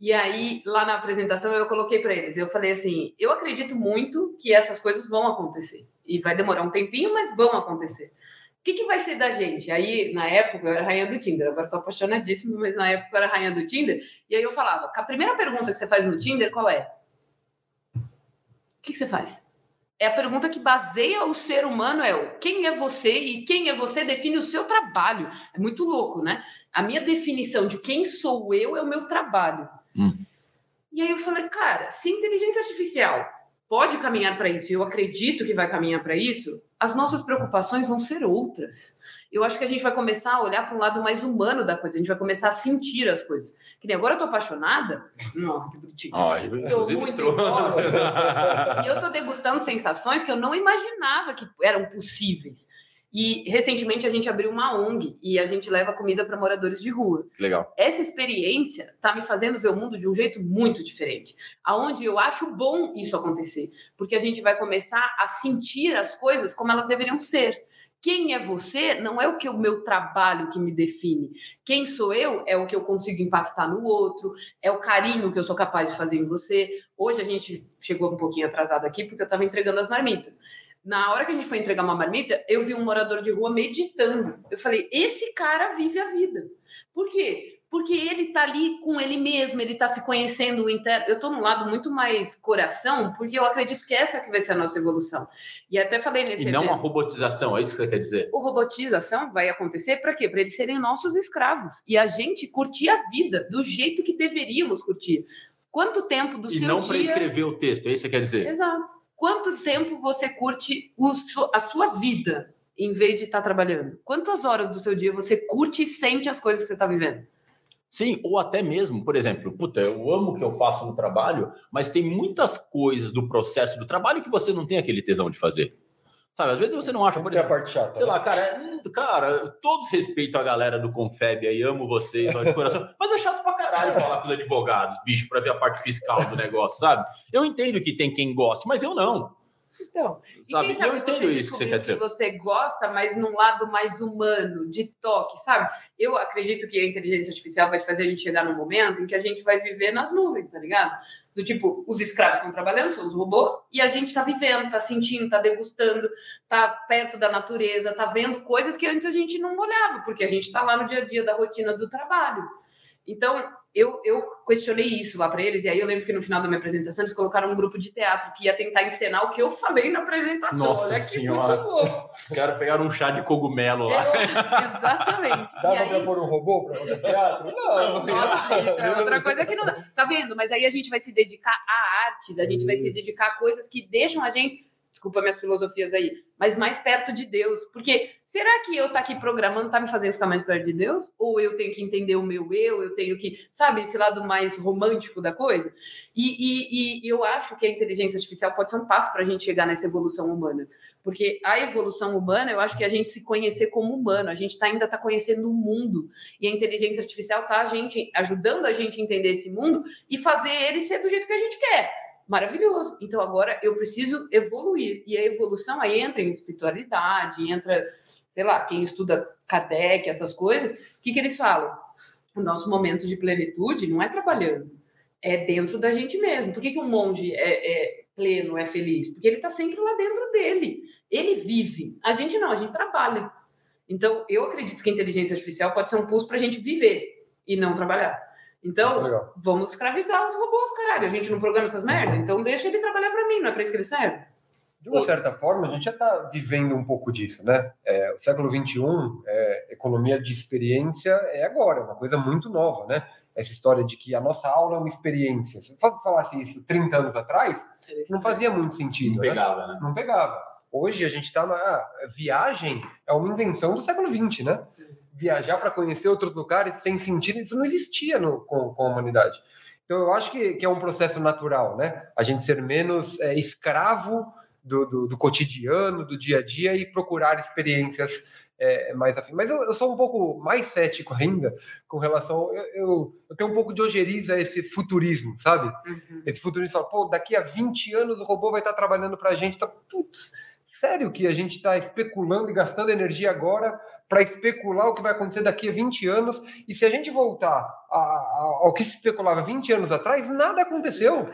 e aí, lá na apresentação, eu coloquei para eles, eu falei assim, eu acredito muito que essas coisas vão acontecer. E vai demorar um tempinho, mas vão acontecer. O que, que vai ser da gente? Aí, na época, eu era rainha do Tinder, agora tô apaixonadíssima, mas na época eu era rainha do Tinder, e aí eu falava, a primeira pergunta que você faz no Tinder, qual é? O que, que você faz? é a pergunta que baseia o ser humano é o quem é você e quem é você define o seu trabalho. É muito louco, né? A minha definição de quem sou eu é o meu trabalho. Hum. E aí eu falei, cara, se inteligência artificial pode caminhar para isso, e eu acredito que vai caminhar para isso, as nossas preocupações vão ser outras. Eu acho que a gente vai começar a olhar para um lado mais humano da coisa, a gente vai começar a sentir as coisas. Que nem agora eu tô apaixonada. Não, que bonitinho. Oh, tô muito E eu tô degustando sensações que eu não imaginava que eram possíveis. E recentemente a gente abriu uma ONG e a gente leva comida para moradores de rua. Legal. Essa experiência está me fazendo ver o mundo de um jeito muito diferente, aonde eu acho bom isso acontecer, porque a gente vai começar a sentir as coisas como elas deveriam ser. Quem é você não é o que o meu trabalho que me define. Quem sou eu é o que eu consigo impactar no outro, é o carinho que eu sou capaz de fazer em você. Hoje a gente chegou um pouquinho atrasado aqui porque eu estava entregando as marmitas. Na hora que a gente foi entregar uma marmita, eu vi um morador de rua meditando. Eu falei: esse cara vive a vida. Por quê? Porque ele tá ali com ele mesmo, ele tá se conhecendo o interno. Eu tô num lado muito mais coração, porque eu acredito que essa que vai ser a nossa evolução. E até falei nesse E não evento, a robotização, é isso que você quer dizer? O robotização vai acontecer para quê? Para eles serem nossos escravos. E a gente curtir a vida do jeito que deveríamos curtir. Quanto tempo do e seu dia... E não para escrever o texto, é isso que você quer dizer? Exato. Quanto tempo você curte o, a sua vida em vez de estar tá trabalhando? Quantas horas do seu dia você curte e sente as coisas que você está vivendo? Sim, ou até mesmo, por exemplo, puta, eu amo o que eu faço no trabalho, mas tem muitas coisas do processo do trabalho que você não tem aquele tesão de fazer. Sabe, às vezes você não acha, por exemplo, a parte chata, sei né? lá, cara, é, cara, todos respeitam a galera do Confeb aí, amo vocês, de coração, mas é chato pra caralho falar com os advogados, bicho, para ver a parte fiscal do negócio, sabe? Eu entendo que tem quem goste, mas eu não. Então, sabe? sabe eu entendo isso que você quer dizer. Que você gosta, mas num lado mais humano, de toque, sabe? Eu acredito que a inteligência artificial vai fazer a gente chegar num momento em que a gente vai viver nas nuvens, tá ligado? Do tipo, os escravos estão trabalhando, são os robôs, e a gente tá vivendo, tá sentindo, tá degustando, tá perto da natureza, tá vendo coisas que antes a gente não olhava, porque a gente tá lá no dia a dia da rotina do trabalho. Então, eu, eu questionei isso lá para eles, e aí eu lembro que no final da minha apresentação eles colocaram um grupo de teatro que ia tentar encenar o que eu falei na apresentação. Nossa Olha senhora. que muito bom. Os caras pegaram um chá de cogumelo lá. Eu, exatamente. Dava aí... pra pôr um robô para fazer teatro? Não. não isso é outra coisa que não dá. Tá vendo? Mas aí a gente vai se dedicar a artes, a gente vai se dedicar a coisas que deixam a gente desculpa minhas filosofias aí, mas mais perto de Deus. Porque será que eu tá aqui programando tá me fazendo ficar mais perto de Deus? Ou eu tenho que entender o meu eu, eu tenho que, sabe, esse lado mais romântico da coisa? E, e, e eu acho que a inteligência artificial pode ser um passo para a gente chegar nessa evolução humana. Porque a evolução humana, eu acho que é a gente se conhecer como humano, a gente tá, ainda está conhecendo o mundo. E a inteligência artificial está a gente, ajudando a gente a entender esse mundo e fazer ele ser do jeito que a gente quer maravilhoso. Então agora eu preciso evoluir. E a evolução aí entra em espiritualidade, entra, sei lá, quem estuda Kardec, essas coisas, o que, que eles falam? O nosso momento de plenitude não é trabalhando, é dentro da gente mesmo. Por que, que um monge é, é pleno, é feliz? Porque ele está sempre lá dentro dele. Ele vive. A gente não, a gente trabalha. Então, eu acredito que a inteligência artificial pode ser um pulso para a gente viver e não trabalhar. Então, Legal. vamos escravizar os robôs, caralho. A gente não programa essas merdas, então deixa ele trabalhar para mim, não é para isso que ele serve. De uma certa forma, a gente já está vivendo um pouco disso, né? É, o século XXI, é, economia de experiência é agora, é uma coisa muito nova, né? Essa história de que a nossa aula é uma experiência. Se eu falasse isso 30 anos atrás, não fazia muito sentido. Não né? pegava, né? Não pegava. Hoje a gente está na. ah, viagem é uma invenção do século XX, né? Viajar para conhecer outros lugares sem sentido, isso não existia no, com, com a humanidade. Então eu acho que, que é um processo natural, né? A gente ser menos é, escravo do, do, do cotidiano, do dia a dia e procurar experiências é, mais afim. Mas eu, eu, sou um pouco mais cético ainda com relação. Eu, eu, eu tenho um pouco de ojeriza a esse futurismo, sabe? Uhum. Esse futurismo fala, pô, daqui a 20 anos o robô vai estar trabalhando para a gente. Tá, putz, sério que a gente está especulando e gastando energia agora para especular o que vai acontecer daqui a 20 anos? E se a gente voltar a, a, ao que se especulava 20 anos atrás, nada aconteceu.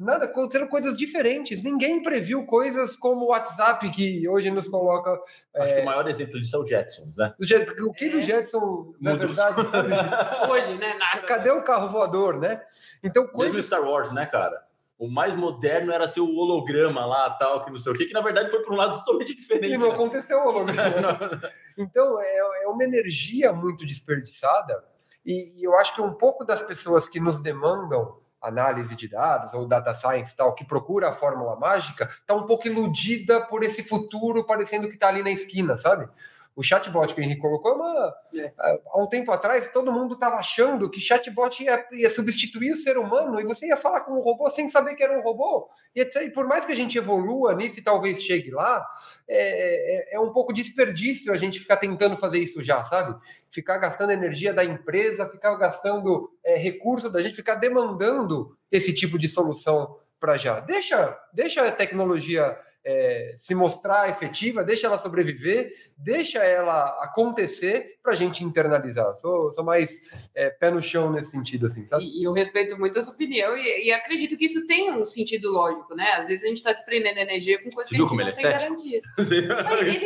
Nada, aconteceram coisas diferentes. Ninguém previu coisas como o WhatsApp, que hoje nos coloca. Acho é, que o maior exemplo disso é o Jetsons, né? o, Jet, o que do Jetson, na Mudou. verdade, Hoje, né? Nada. cadê o carro voador, né? Então, Mesmo coisas. Star Wars, né, cara? O mais moderno era ser o holograma lá, tal, que não sei o que, que na verdade foi para um lado totalmente diferente. E não né? aconteceu, holograma. Então, é, é uma energia muito desperdiçada, e, e eu acho que um pouco das pessoas que nos demandam análise de dados ou data science tal, que procura a fórmula mágica, está um pouco iludida por esse futuro parecendo que está ali na esquina, sabe? O chatbot que o Henrique colocou é uma. É. Há um tempo atrás, todo mundo estava achando que chatbot ia, ia substituir o ser humano e você ia falar com um robô sem saber que era um robô. E, etc. E por mais que a gente evolua nisso e talvez chegue lá, é, é, é um pouco desperdício a gente ficar tentando fazer isso já, sabe? Ficar gastando energia da empresa, ficar gastando é, recurso da gente, ficar demandando esse tipo de solução para já. Deixa, deixa a tecnologia é, se mostrar efetiva, deixa ela sobreviver, deixa ela acontecer para a gente internalizar. Sou, sou mais é, pé no chão nesse sentido, assim, sabe? E, eu respeito muito a sua opinião e, e acredito que isso tem um sentido lógico, né? Às vezes a gente está desprendendo energia com coisas que a gente como não ele é tem garantia. Mas ele é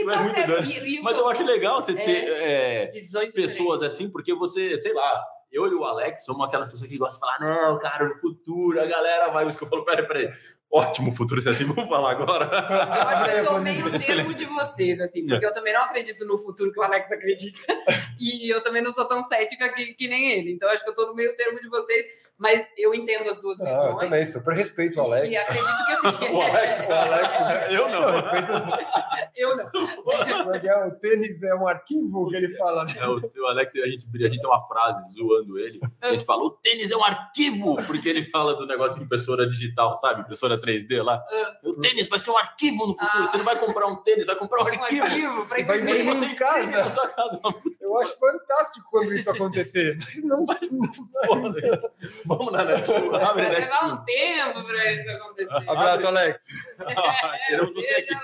tá. E- e Mas eu acho legal você ter é, pessoas assim, porque você, sei lá, eu e o Alex somos aquelas pessoas que gostam de falar, não, cara, no futuro a galera vai. Isso que eu falo, peraí, peraí. Ótimo futuro, se assim, vamos falar agora. Eu acho que eu sou meio termo de vocês, assim, porque eu também não acredito no futuro que o Alex acredita. E eu também não sou tão cética que, que nem ele. Então, acho que eu tô no meio termo de vocês, mas eu entendo as duas Ah, eu visões. também, super respeito o Alex. E acredito que assim. O Alex, O Alex, eu não. respeito eu não. O tênis é um arquivo que ele fala. né? É, o, o Alex, a gente, a gente tem uma frase zoando ele. A gente fala: o tênis é um arquivo, porque ele fala do negócio de impressora digital, sabe? Impressora 3D lá. O tênis vai ser um arquivo no futuro. Ah. Você não vai comprar um tênis, vai comprar um Um arquivo. arquivo pra Vai imprimir. Você em casa. imprime na sua casa. Eu acho fantástico quando isso acontecer. Mas não, Porra, né? Vamos na Netflix. Abre Vai levar Netflix. um tempo pra isso acontecer. Abraço, Alex. Queremos você aqui.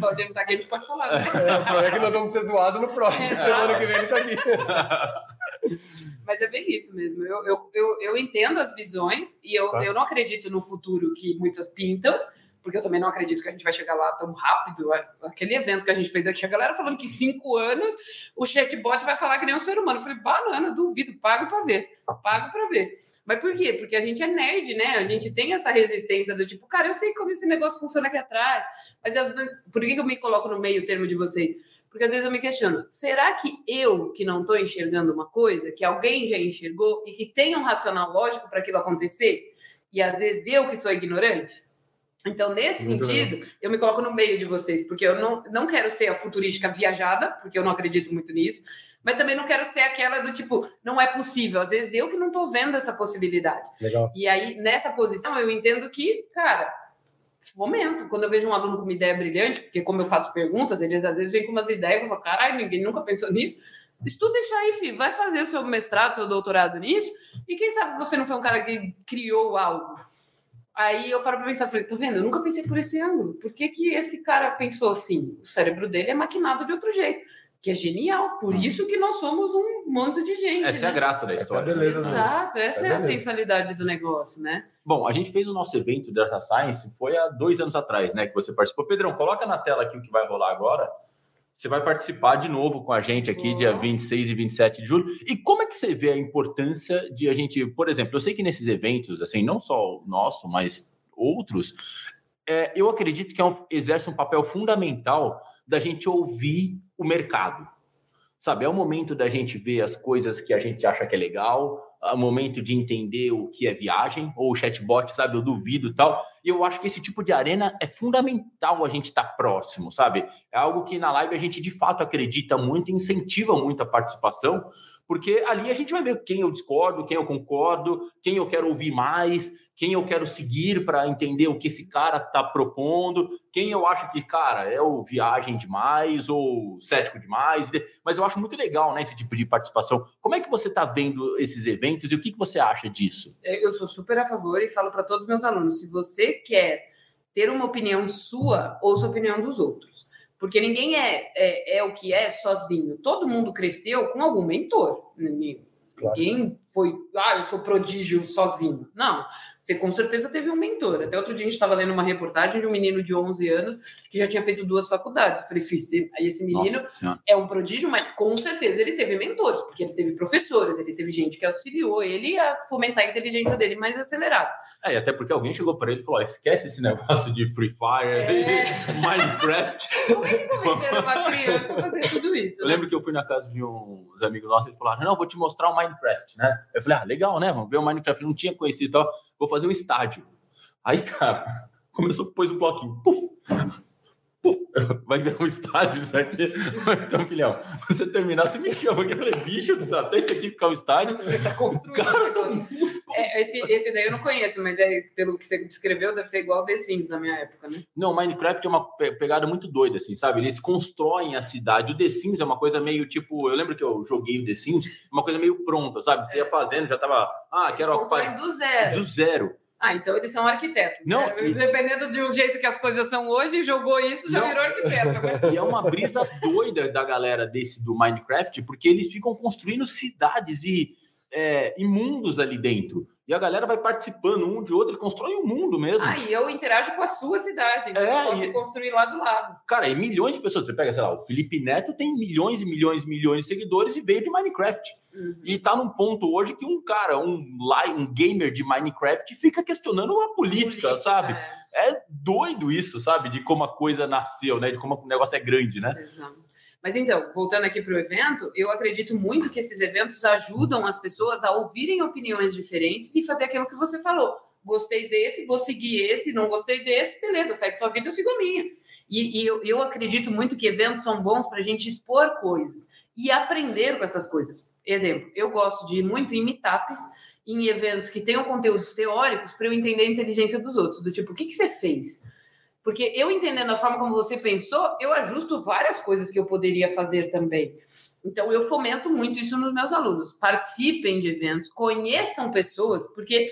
Podemos estar aqui, a gente pode falar. Né? É, o problema é que nós vamos ser zoados no próximo. É. Semana que vem ele tá aqui. Mas é bem isso mesmo. Eu, eu, eu, eu entendo as visões e eu, Tá. eu não acredito no futuro que muitas pintam, porque eu também não acredito que a gente vai chegar lá tão rápido. Aquele evento que a gente fez aqui, a galera falando que em cinco anos o chatbot vai falar que nem um ser humano. Eu falei, banana, duvido, pago para ver. Pago para ver. Mas por quê? Porque a gente é nerd, né? A gente tem essa resistência do tipo, cara, eu sei como esse negócio funciona aqui atrás, mas eu- por que que eu me coloco no meio termo de vocês? Porque às vezes eu me questiono, será que eu que não estou enxergando uma coisa, que alguém já enxergou e que tem um racional lógico para aquilo acontecer, e às vezes eu que sou ignorante? Então, nesse Muito sentido, eu me coloco no meio de vocês, porque eu não, não quero ser a futurística viajada, porque eu não acredito muito nisso, mas também não quero ser aquela do tipo, não é possível. Às vezes eu que não estou vendo essa possibilidade. Legal. E aí, nessa posição, eu entendo que, cara, fomento. Quando eu vejo um aluno com uma ideia brilhante, porque como eu faço perguntas, eles às vezes vêm com umas ideias, eu falo, caralho, ninguém nunca pensou nisso. Estuda isso aí, filho. Vai fazer o seu mestrado, seu doutorado nisso, e quem sabe você não foi um cara que criou algo. Aí eu paro pra pensar, falei, tá vendo? Eu nunca pensei por esse ângulo. Por que, que esse cara pensou assim? O cérebro dele é maquinado de outro jeito, que é genial. Por isso que nós somos um monte de gente. Essa é a né? graça da Essa é a história. beleza do- Exato, essa é, É a sensualidade do negócio, né? Bom, a gente fez o nosso evento de Data Science, foi há dois anos atrás, né, que você participou. Pedrão, coloca na tela aqui o que vai rolar agora. Você vai participar de novo com a gente aqui, dia 26 e 27 de julho. E como é que você vê a importância de a gente, por exemplo, eu sei que nesses eventos, assim, não só o nosso, mas outros, é, eu acredito que é um, exerce um papel fundamental da gente ouvir o mercado. Sabe, é o momento da gente ver as coisas que a gente acha que é legal, momento de entender o que é viagem, ou o chatbot, sabe, eu duvido tal. E eu acho que esse tipo de arena é fundamental a gente estar tá próximo, sabe? É algo que na live a gente de fato acredita muito, incentiva muito a participação, porque ali a gente vai ver quem eu discordo, quem eu concordo, quem eu quero ouvir mais, quem eu quero seguir para entender o que esse cara está propondo, quem eu acho que, cara, é o viagem demais ou cético demais. Mas eu acho muito legal né, esse tipo de participação. Como é que você está vendo esses eventos e o que, que você acha disso? É, eu sou super a favor e falo para todos os meus alunos: se você quer ter uma opinião sua, ouça a opinião dos outros. Porque ninguém é, é, é o que é sozinho. Todo mundo cresceu com algum mentor. Ninguém foi, ah, eu sou prodígio sozinho. Não. Você com certeza teve um mentor. Até outro dia a gente estava lendo uma reportagem de um menino de 11 anos que já tinha feito duas faculdades. Eu falei, fiz. Aí esse menino é um prodígio, mas com certeza ele teve mentores, porque ele teve professores, ele teve gente que auxiliou ele a fomentar a inteligência dele mais acelerada. É, e até porque alguém chegou para ele e falou: esquece esse negócio de Free Fire, é... Minecraft. Como é que convenceram uma criança a fazer tudo isso? Eu né? lembro que eu fui na casa de uns amigos nossos e eles falaram: não, vou te mostrar o Minecraft, né? Eu falei: ah, legal, né? Vamos ver o Minecraft. Eu não tinha conhecido e tal vou fazer um estádio. Aí, cara, começou, pôs um bloquinho. Puf, vai virar um estádio isso aqui. Então, filhão, você terminar, você me chama. Eu falei, bicho do céu, até isso aqui ficar um estádio. Você tá construindo. Cara, é, esse, esse daí eu não conheço, mas é, pelo que você descreveu, deve ser igual The Sims na minha época, né? Não, Minecraft é uma pegada muito doida, assim, sabe? Eles constroem a cidade. O The Sims é uma coisa meio tipo. Eu lembro que eu joguei o The Sims, uma coisa meio pronta, sabe? Você ia é. fazendo, já tava. Ah, Eles quero ocupar. do zero. Do zero. Ah, então eles são arquitetos. Não, né? e... Dependendo de um jeito que as coisas são hoje, jogou isso, já não. virou arquiteto. Né? E é uma brisa doida da galera desse do Minecraft, porque eles ficam construindo cidades e, é, e mundos ali dentro. E a galera vai participando um de outro e constrói um mundo mesmo. Ah, e eu interajo com a sua cidade. Então é, eu posso e... construir lá do lado. Cara, e milhões de pessoas. Você pega, sei lá, o Felipe Neto tem milhões e milhões e milhões de seguidores e veio de Minecraft. Uhum. E tá num ponto hoje que um cara, um, um gamer de Minecraft, fica questionando a política, política sabe? É. é doido isso, sabe? De como a coisa nasceu, né? De como o negócio é grande, né? Exato. Mas então, voltando aqui para o evento, eu acredito muito que esses eventos ajudam as pessoas a ouvirem opiniões diferentes e fazer aquilo que você falou. Gostei desse, vou seguir esse, não gostei desse, beleza, segue sua vida, eu sigo a minha. E, e eu, eu acredito muito que eventos são bons para a gente expor coisas e aprender com essas coisas. Exemplo, eu gosto de ir muito em meetups, em eventos que tenham conteúdos teóricos, para eu entender a inteligência dos outros, do tipo, o que, que você fez? Porque eu entendendo a forma como você pensou, eu ajusto várias coisas que eu poderia fazer também. Então, eu fomento muito isso nos meus alunos. Participem de eventos, conheçam pessoas, porque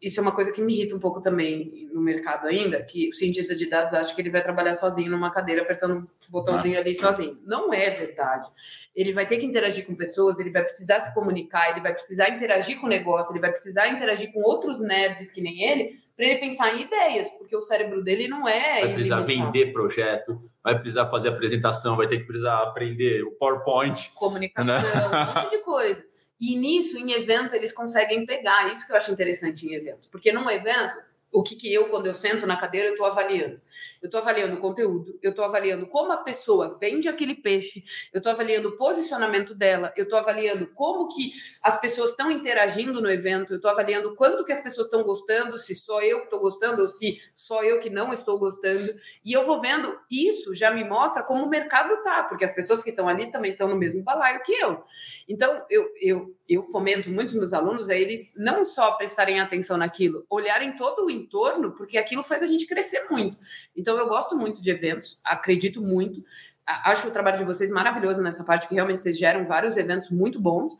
isso é uma coisa que me irrita um pouco também no mercado ainda, que o cientista de dados acha que ele vai trabalhar sozinho numa cadeira apertando um botãozinho ali sozinho. Não é verdade. Ele vai ter que interagir com pessoas, ele vai precisar se comunicar, ele vai precisar interagir com o negócio, ele vai precisar interagir com outros nerds que nem ele, para ele pensar em ideias, porque o cérebro dele não é. Vai precisar vender projeto, vai precisar fazer apresentação, vai ter que precisar aprender o PowerPoint. Comunicação, né? um monte de coisa. E nisso, em evento, eles conseguem pegar. Isso que eu acho interessante em evento. Porque num evento, o que, que eu, quando eu sento na cadeira, eu estou avaliando? Eu estou avaliando o conteúdo, eu estou avaliando como a pessoa vende aquele peixe, eu estou avaliando o posicionamento dela, eu estou avaliando como que as pessoas estão interagindo no evento, eu estou avaliando quanto que as pessoas estão gostando, se só eu que estou gostando ou se só eu que não estou gostando. E eu vou vendo, isso já me mostra como o mercado está, porque as pessoas que estão ali também estão no mesmo balaio que eu. Então, eu, eu, eu fomento muitos meus alunos a eles não só prestarem atenção naquilo, olharem todo o entorno, porque aquilo faz a gente crescer muito. Então, eu gosto muito de eventos, acredito muito. Acho o trabalho de vocês maravilhoso nessa parte, que realmente vocês geram vários eventos muito bons.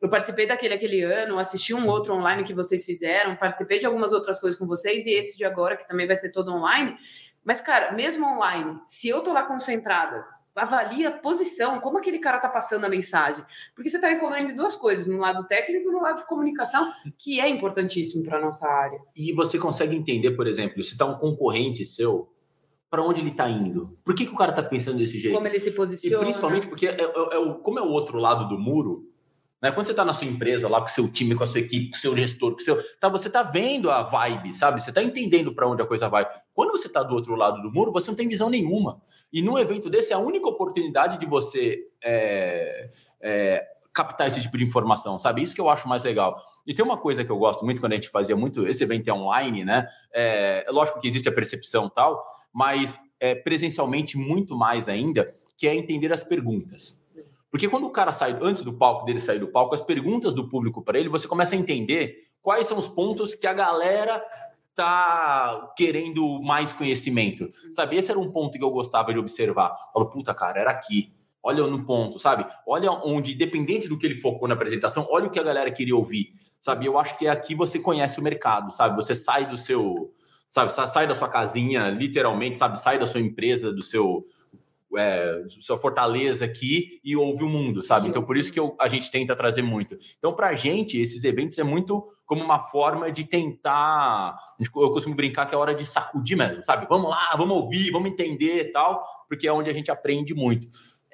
Eu participei daquele aquele ano, assisti um outro online que vocês fizeram, participei de algumas outras coisas com vocês e esse de agora, que também vai ser todo online. Mas, cara, mesmo online, se eu tô lá concentrada, avalia a posição, como aquele cara tá passando a mensagem. Porque você está evoluindo em duas coisas, no lado técnico e no lado de comunicação, que é importantíssimo para nossa área. E você consegue entender, por exemplo, se está um concorrente seu, para onde ele está indo? Por que, que o cara está pensando desse jeito? Como ele se posiciona. E principalmente porque é, é, é, o, como é o outro lado do muro, Né? Quando você está na sua empresa, lá com o seu time, com a sua equipe, com o seu gestor, com seu. Tá, você está vendo a vibe, sabe? Você está entendendo para onde a coisa vai. Quando você está do outro lado do muro, você não tem visão nenhuma. E num evento desse, é a única oportunidade de você é, é, captar esse tipo de informação, sabe? Isso que eu acho mais legal. E tem uma coisa que eu gosto muito quando a gente fazia muito, esse evento é online, né? É, é lógico que existe a percepção tal, mas é, presencialmente muito mais ainda, que é entender as perguntas. Porque quando o cara sai, antes do palco dele sair do palco, as perguntas do público para ele, você começa a entender quais são os pontos que a galera tá querendo mais conhecimento. Sabe, esse era um ponto que eu gostava de observar. Falo, puta, cara, era aqui. Olha no ponto, sabe? Olha onde, independente do que ele focou na apresentação, olha o que a galera queria ouvir. Sabe, eu acho que é aqui você conhece o mercado, sabe? Você sai do seu, sabe, sai da sua casinha, literalmente, sabe? Sai da sua empresa, do seu é, sua fortaleza aqui e ouve o mundo, sabe? Então, por isso que eu, a gente tenta trazer muito. Então, para a gente, esses eventos é muito como uma forma de tentar. Eu costumo brincar que é hora de sacudir mesmo, sabe? Vamos lá, vamos ouvir, vamos entender e tal, porque é onde a gente aprende muito.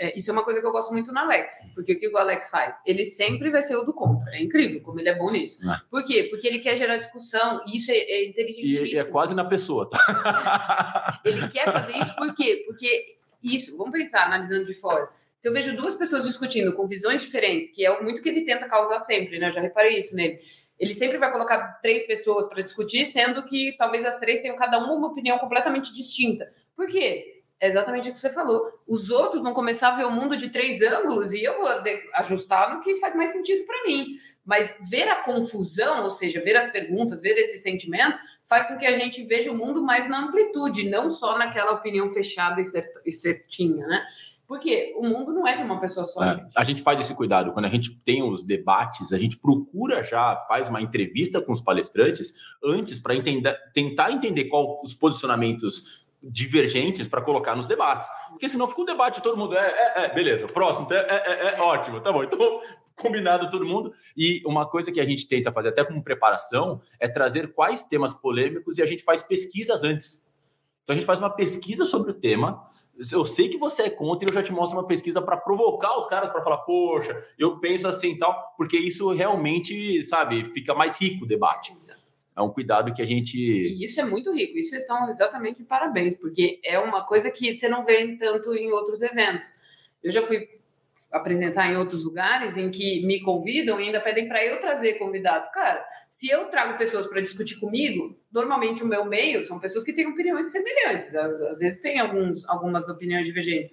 É, isso é uma coisa que eu gosto muito no Alex, porque o que o Alex faz? Ele sempre vai ser o do contra. É incrível como ele é bom nisso. É. Por quê? Porque ele quer gerar discussão e isso é, é inteligentíssimo. E é quase na pessoa, tá? ele quer fazer isso por quê? Porque isso, vamos pensar, analisando de fora. Se eu vejo duas pessoas discutindo com visões diferentes, que é muito que ele tenta causar sempre, né? Eu já reparei isso nele. Ele sempre vai colocar três pessoas para discutir, sendo que talvez as três tenham cada uma uma opinião completamente distinta. Por quê? É exatamente o que você falou. Os outros vão começar a ver o mundo de três ângulos e eu vou ajustar no que faz mais sentido para mim. Mas ver a confusão, ou seja, ver as perguntas, ver esse sentimento, faz com que a gente veja o mundo mais na amplitude, não só naquela opinião fechada e certinha, né? Porque o mundo não é de uma pessoa só. É, gente. A gente faz esse cuidado. Quando a gente tem os debates, a gente procura já, faz uma entrevista com os palestrantes antes para tentar entender qual os posicionamentos divergentes para colocar nos debates. Porque senão fica um debate, todo mundo é, é, é beleza, próximo, é, é, é, é ótimo, tá bom. Então combinado todo mundo. E uma coisa que a gente tenta fazer até como preparação é trazer quais temas polêmicos e a gente faz pesquisas antes. Então a gente faz uma pesquisa sobre o tema. Eu sei que você é contra e eu já te mostro uma pesquisa para provocar os caras para falar, poxa, eu penso assim e tal, porque isso realmente, sabe, fica mais rico o debate. É um cuidado que a gente. E isso é muito rico, isso estão exatamente de parabéns, porque é uma coisa que você não vê tanto em outros eventos. Eu já fui apresentar em outros lugares em que me convidam e ainda pedem para eu trazer convidados. Cara, se eu trago pessoas para discutir comigo, normalmente o meu meio são pessoas que têm opiniões semelhantes. Às vezes tem alguns, algumas opiniões divergentes.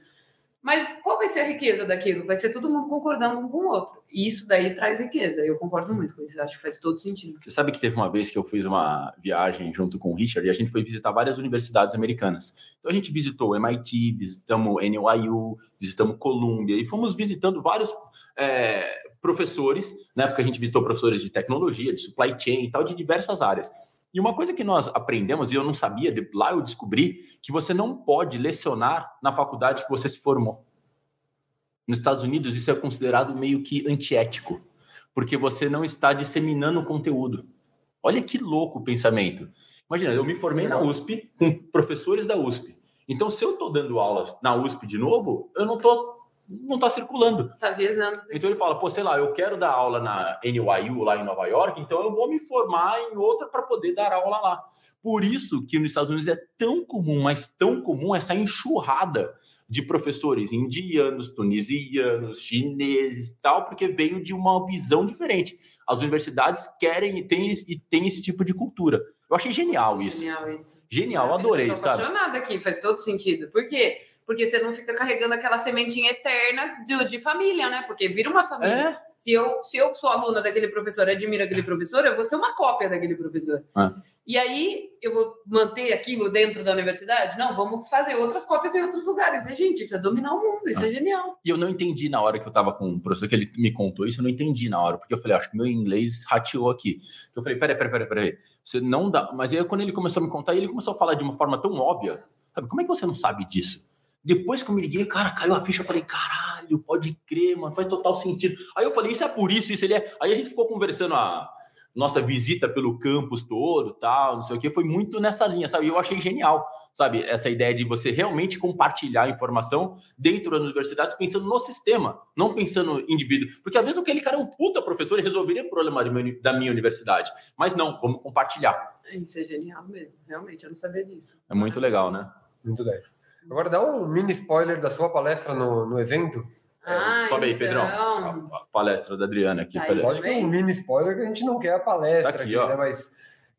Mas qual vai ser a riqueza daquilo? Vai ser todo mundo concordando um com o outro. E isso daí traz riqueza. Eu concordo muito com isso. Acho que faz todo sentido. Você sabe que teve uma vez que eu fiz uma viagem junto com o Richard e a gente foi visitar várias universidades americanas. Então a gente visitou MIT, visitamos NYU, visitamos Columbia e fomos visitando vários é, professores, né? Porque a gente visitou professores de tecnologia, de supply chain e tal, de diversas áreas. E uma coisa que nós aprendemos, e eu não sabia, lá eu descobri, que você não pode lecionar na faculdade que você se formou. Nos Estados Unidos, isso é considerado meio que antiético, porque você não está disseminando conteúdo. Olha que louco o pensamento. Imagina, eu me formei na USP com professores da USP. Então, se eu estou dando aulas na USP de novo, eu não estou não está circulando. Está viajando. Então ele fala, pô, sei lá, eu quero dar aula na NYU lá em Nova York, então eu vou me formar em outra para poder dar aula lá. Por isso que nos Estados Unidos é tão comum, mas tão comum essa enxurrada de professores indianos, tunisianos, chineses tal, porque veio de uma visão diferente. As universidades querem e têm, e têm esse tipo de cultura. Eu achei genial isso. Genial isso. Genial, adorei, eu sabe? apaixonada aqui, faz todo sentido. Por quê? Porque você não fica carregando aquela sementinha eterna de, de família, né? Porque vira uma família. É? Se, eu, se eu sou aluna daquele professor, admiro aquele professor, eu vou ser uma cópia daquele professor. É. E aí eu vou manter aquilo dentro da universidade? Não, vamos fazer outras cópias em outros lugares. E, gente, isso é dominar o mundo, isso é, é genial. E eu não entendi na hora que eu tava com o professor que ele me contou isso, eu não entendi na hora, porque eu falei, acho que meu inglês rateou aqui. Eu falei, peraí, peraí, peraí, peraí. Você não dá. Mas aí quando ele começou a me contar, ele começou a falar de uma forma tão óbvia. Sabe, como é que você não sabe disso? Depois que eu me liguei, cara, caiu a ficha, eu falei, caralho, pode crer, mano, faz total sentido. Aí eu falei, isso é por isso, isso ele é. Aí a gente ficou conversando a, nossa visita pelo campus todo, tal, não sei o que, foi muito nessa linha, sabe? E eu achei genial, sabe? Essa ideia de você realmente compartilhar informação dentro das universidades, pensando no sistema, não pensando no indivíduo. Porque às vezes aquele cara é um puta professor e resolveria o problema da minha universidade. Mas não, vamos compartilhar. Isso é genial mesmo, realmente, eu não sabia disso. É muito legal, né? Muito legal. Agora dá um mini spoiler da sua palestra no, no evento. Ah, Sobe aí, então. Pedrão. A, a palestra da Adriana aqui. Tá aí. Lógico que é um mini spoiler que a gente não quer a palestra Tá aqui, aqui, ó. né? Mas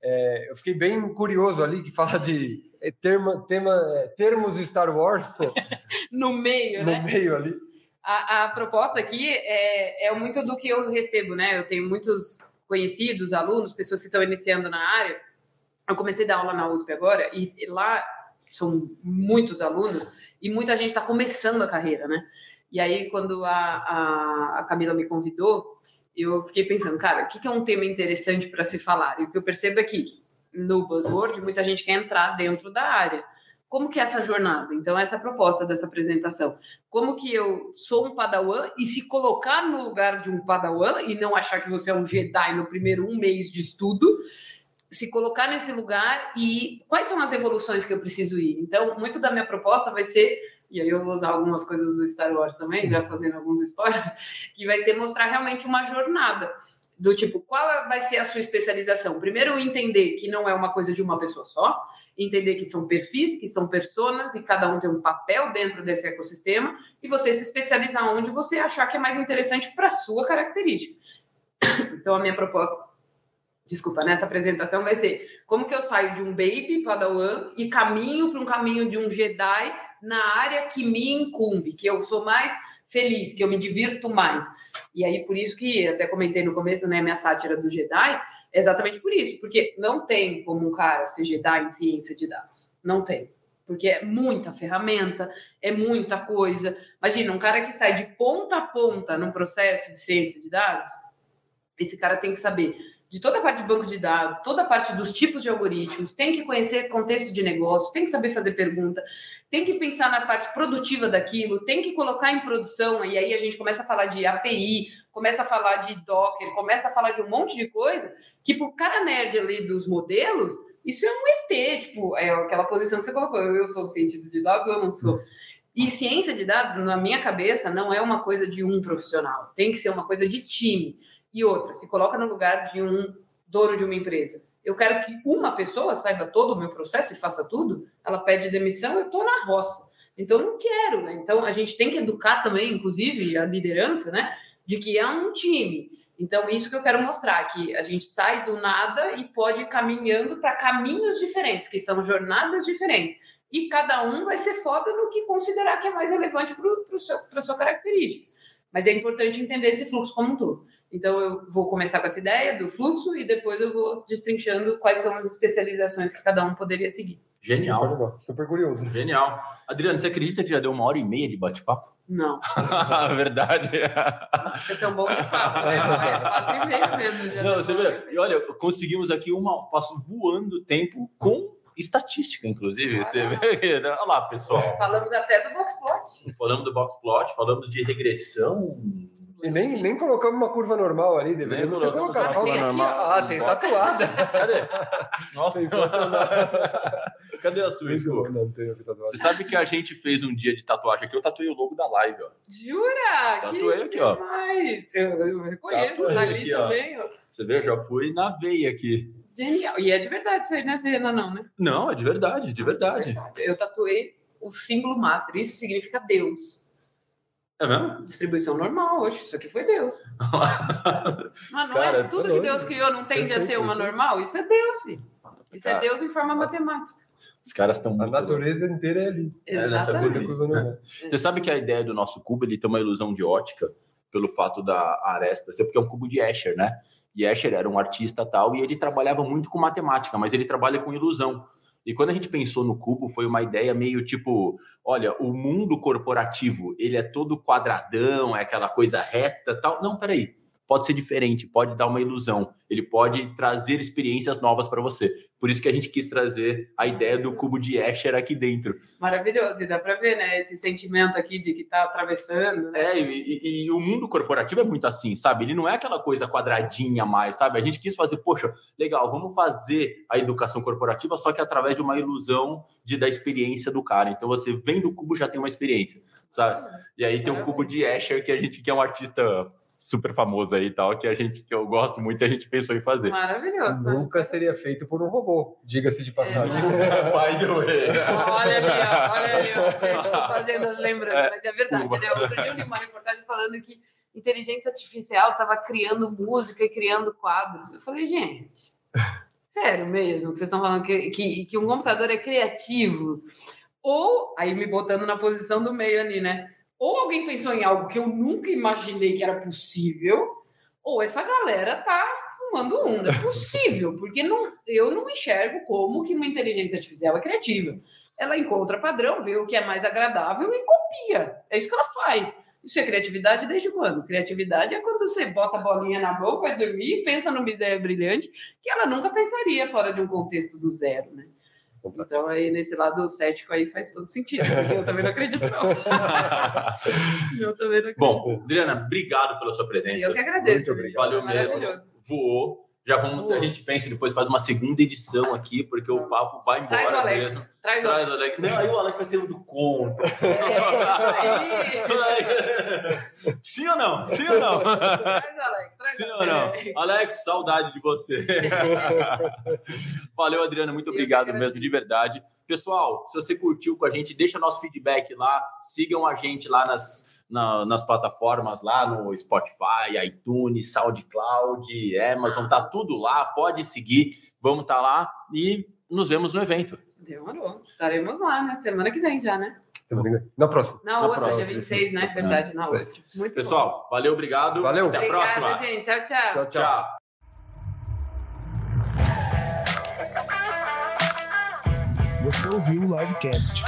é, eu fiquei bem curioso ali que fala de é, termo, tema, é, termos Star Wars No meio, no né? meio ali. A, a proposta aqui é, é muito do que eu recebo, né? Eu tenho muitos conhecidos, alunos, pessoas que estão iniciando na área. Eu comecei a dar aula na USP agora e lá são muitos alunos e muita gente está começando a carreira, né? E aí, quando a, a, a Camila me convidou, eu fiquei pensando, cara, o que, que é um tema interessante para se falar? E o que eu percebo é que no Buzzword, muita gente quer entrar dentro da área. Como que é essa jornada? Então, essa é a proposta dessa apresentação. Como que eu sou um padawan e se colocar no lugar de um padawan e não achar que você é um Jedi no primeiro um mês de estudo, se colocar nesse lugar e quais são as evoluções que eu preciso ir. Então, muito da minha proposta vai ser, e aí eu vou usar algumas coisas do Star Wars também, já fazendo alguns spoilers, que vai ser mostrar realmente uma jornada do tipo, qual vai ser a sua especialização? Primeiro, entender que não é uma coisa de uma pessoa só, entender que são perfis, que são personas e cada um tem um papel dentro desse ecossistema e você se especializar onde você achar que é mais interessante para a sua característica. Então, a minha proposta, desculpa, nessa apresentação vai ser como que eu saio de um baby padawan e caminho para um caminho de um Jedi na área que me incumbe, que eu sou mais feliz, que eu me divirto mais. E aí, por isso que até comentei no começo, né, minha sátira do Jedi, é exatamente por isso, porque não tem como um cara ser Jedi em ciência de dados. Não tem. Porque é muita ferramenta, é muita coisa. Imagina, um cara que sai de ponta a ponta num processo de ciência de dados, esse cara tem que saber de toda a parte de banco de dados, toda a parte dos tipos de algoritmos, tem que conhecer contexto de negócio, tem que saber fazer pergunta, tem que pensar na parte produtiva daquilo, tem que colocar em produção, e aí a gente começa a falar de API, começa a falar de Docker, começa a falar de um monte de coisa, que pro cara nerd ali dos modelos, isso é um ET, tipo, é aquela posição que você colocou, eu sou cientista de dados, eu não sou. E ciência de dados, na minha cabeça, não é uma coisa de um profissional, tem que ser uma coisa de time. E outra, se coloca no lugar de um dono de uma empresa. Eu quero que uma pessoa saiba todo o meu processo e faça tudo. Ela pede demissão, eu estou na roça. Então, não quero. Né? Então, a gente tem que educar também, inclusive, a liderança, né? De que é um time. Então, isso que eu quero mostrar, que a gente sai do nada e pode ir caminhando para caminhos diferentes, que são jornadas diferentes. E cada um vai ser foda no que considerar que é mais relevante para a sua característica. Mas é importante entender esse fluxo como um todo. Então, eu vou começar com essa ideia do fluxo e depois eu vou destrinchando quais são as especializações que cada um poderia seguir. Genial, Super curioso. genial. Adriano, você acredita que já deu uma hora e meia de bate-papo? Não, Verdade. vocês são bons de papo. né? Quatro e meio mesmo. Já Não, você vê, e olha, conseguimos aqui uma passo voando o tempo com estatística, inclusive. Você vê, olha lá, pessoal. Falamos até do Boxplot. Falamos do box plot, falamos de regressão. E nem, nem colocamos uma curva normal ali, deveria ter colocado. uma curva Falta- normal. Ah, tem tatuada. Cadê? Nossa, cadê a sua? Não tem aqui tatuada. Você sabe que a gente fez um dia de tatuagem aqui, eu tatuei o logo da live, ó. Jura? Tatuei aqui, ó. Demais. Eu, eu reconheço, Tatuei tá ali aqui, também. Ó. Você vê, eu já fui na veia aqui. Genial. E é de verdade isso aí, né, Serena? Não, né? Não, é de verdade, de verdade. Eu tatuei o símbolo master. Isso significa Deus. É mesmo? Distribuição normal, hoje. Isso aqui foi Deus. Mas não Cara, é tudo que Deus criou não tende a ser uma perfeito. normal? Isso é Deus, filho. Isso Cara. é Deus em forma matemática. Os caras estão A natureza inteira é ali. É, nessa Exatamente. Coisa normal. Você sabe que a ideia do nosso cubo ele tem uma ilusão de ótica pelo fato da aresta ser porque é um cubo de Escher, né? E Escher era um artista tal e ele trabalhava muito com matemática, mas ele trabalha com ilusão. E quando a gente pensou no cubo, foi uma ideia meio tipo, olha, o mundo corporativo, ele é todo quadradão, é aquela coisa reta, tal. Não, peraí. Pode ser diferente, pode dar uma ilusão, ele pode trazer experiências novas para você. Por isso que a gente quis trazer a ideia do cubo de Escher aqui dentro. Maravilhoso, e dá para ver, né, esse sentimento aqui de que está atravessando. Né? É, e, e, o mundo corporativo é muito assim, sabe? Ele não é aquela coisa quadradinha mais, sabe? A gente quis fazer, poxa, legal, vamos fazer a educação corporativa, só que através de uma ilusão de da experiência do cara. Então você vem do cubo já tem uma experiência, sabe? E aí tem o cubo de Escher que a gente que é um artista super famoso aí e tal, que a gente que eu gosto muito e a gente pensou em fazer. Maravilhoso. Nunca seria feito por um robô, diga-se de passagem. By the way. Olha ali, ó, olha ali, ó, você tipo, fazendo as lembranças, é, mas é verdade, Cuba. né? Outro dia eu li uma reportagem falando que inteligência artificial estava criando música e criando quadros. Eu falei, gente, sério mesmo que vocês estão falando que, que, que um computador é criativo? Ou, aí me botando na posição do meio ali, né? Ou alguém pensou em algo que eu nunca imaginei que era possível, ou essa galera tá fumando um. Não é possível, porque não, eu não enxergo como que uma inteligência artificial é criativa. Ela encontra padrão, vê o que é mais agradável e copia. É isso que ela faz. Isso é criatividade desde quando? Criatividade é quando você bota a bolinha na boca, vai dormir, pensa numa ideia brilhante que ela nunca pensaria fora de um contexto do zero, né? Então, aí, nesse lado cético aí faz todo sentido, porque eu também não acredito, não. eu também não acredito. Bom, Adriana, obrigado pela sua presença. Eu que agradeço. Valeu mesmo. Voou. Já vamos, a gente pensa depois faz uma segunda edição aqui, porque o papo vai embora Traz o Alex. mesmo. Traz, Traz o Alex. Não, aí o Alex vai ser o do conto. É Sim ou não? Sim ou não? Traz o Alex. Traz Sim o ou não? Alex. Alex, saudade de você. Valeu, Adriana. Muito obrigado mesmo, de verdade. Pessoal, se você curtiu com a gente, deixa nosso feedback lá. Sigam a gente lá nas, na- nas plataformas, lá no Spotify, iTunes, SoundCloud, Amazon, tá tudo lá. Pode seguir. Vamos estar lá e nos vemos no evento. Demorou. Estaremos lá, né? Semana que vem já, né? Na próxima. Na, Na outra, próxima. dia 26, né? Verdade, na outra. Muito Pessoal, valeu, obrigado. Valeu. Até a bom. próxima. Obrigada, gente. Tchau, tchau. Tchau, tchau. Tchau. Você ouviu o Livecast.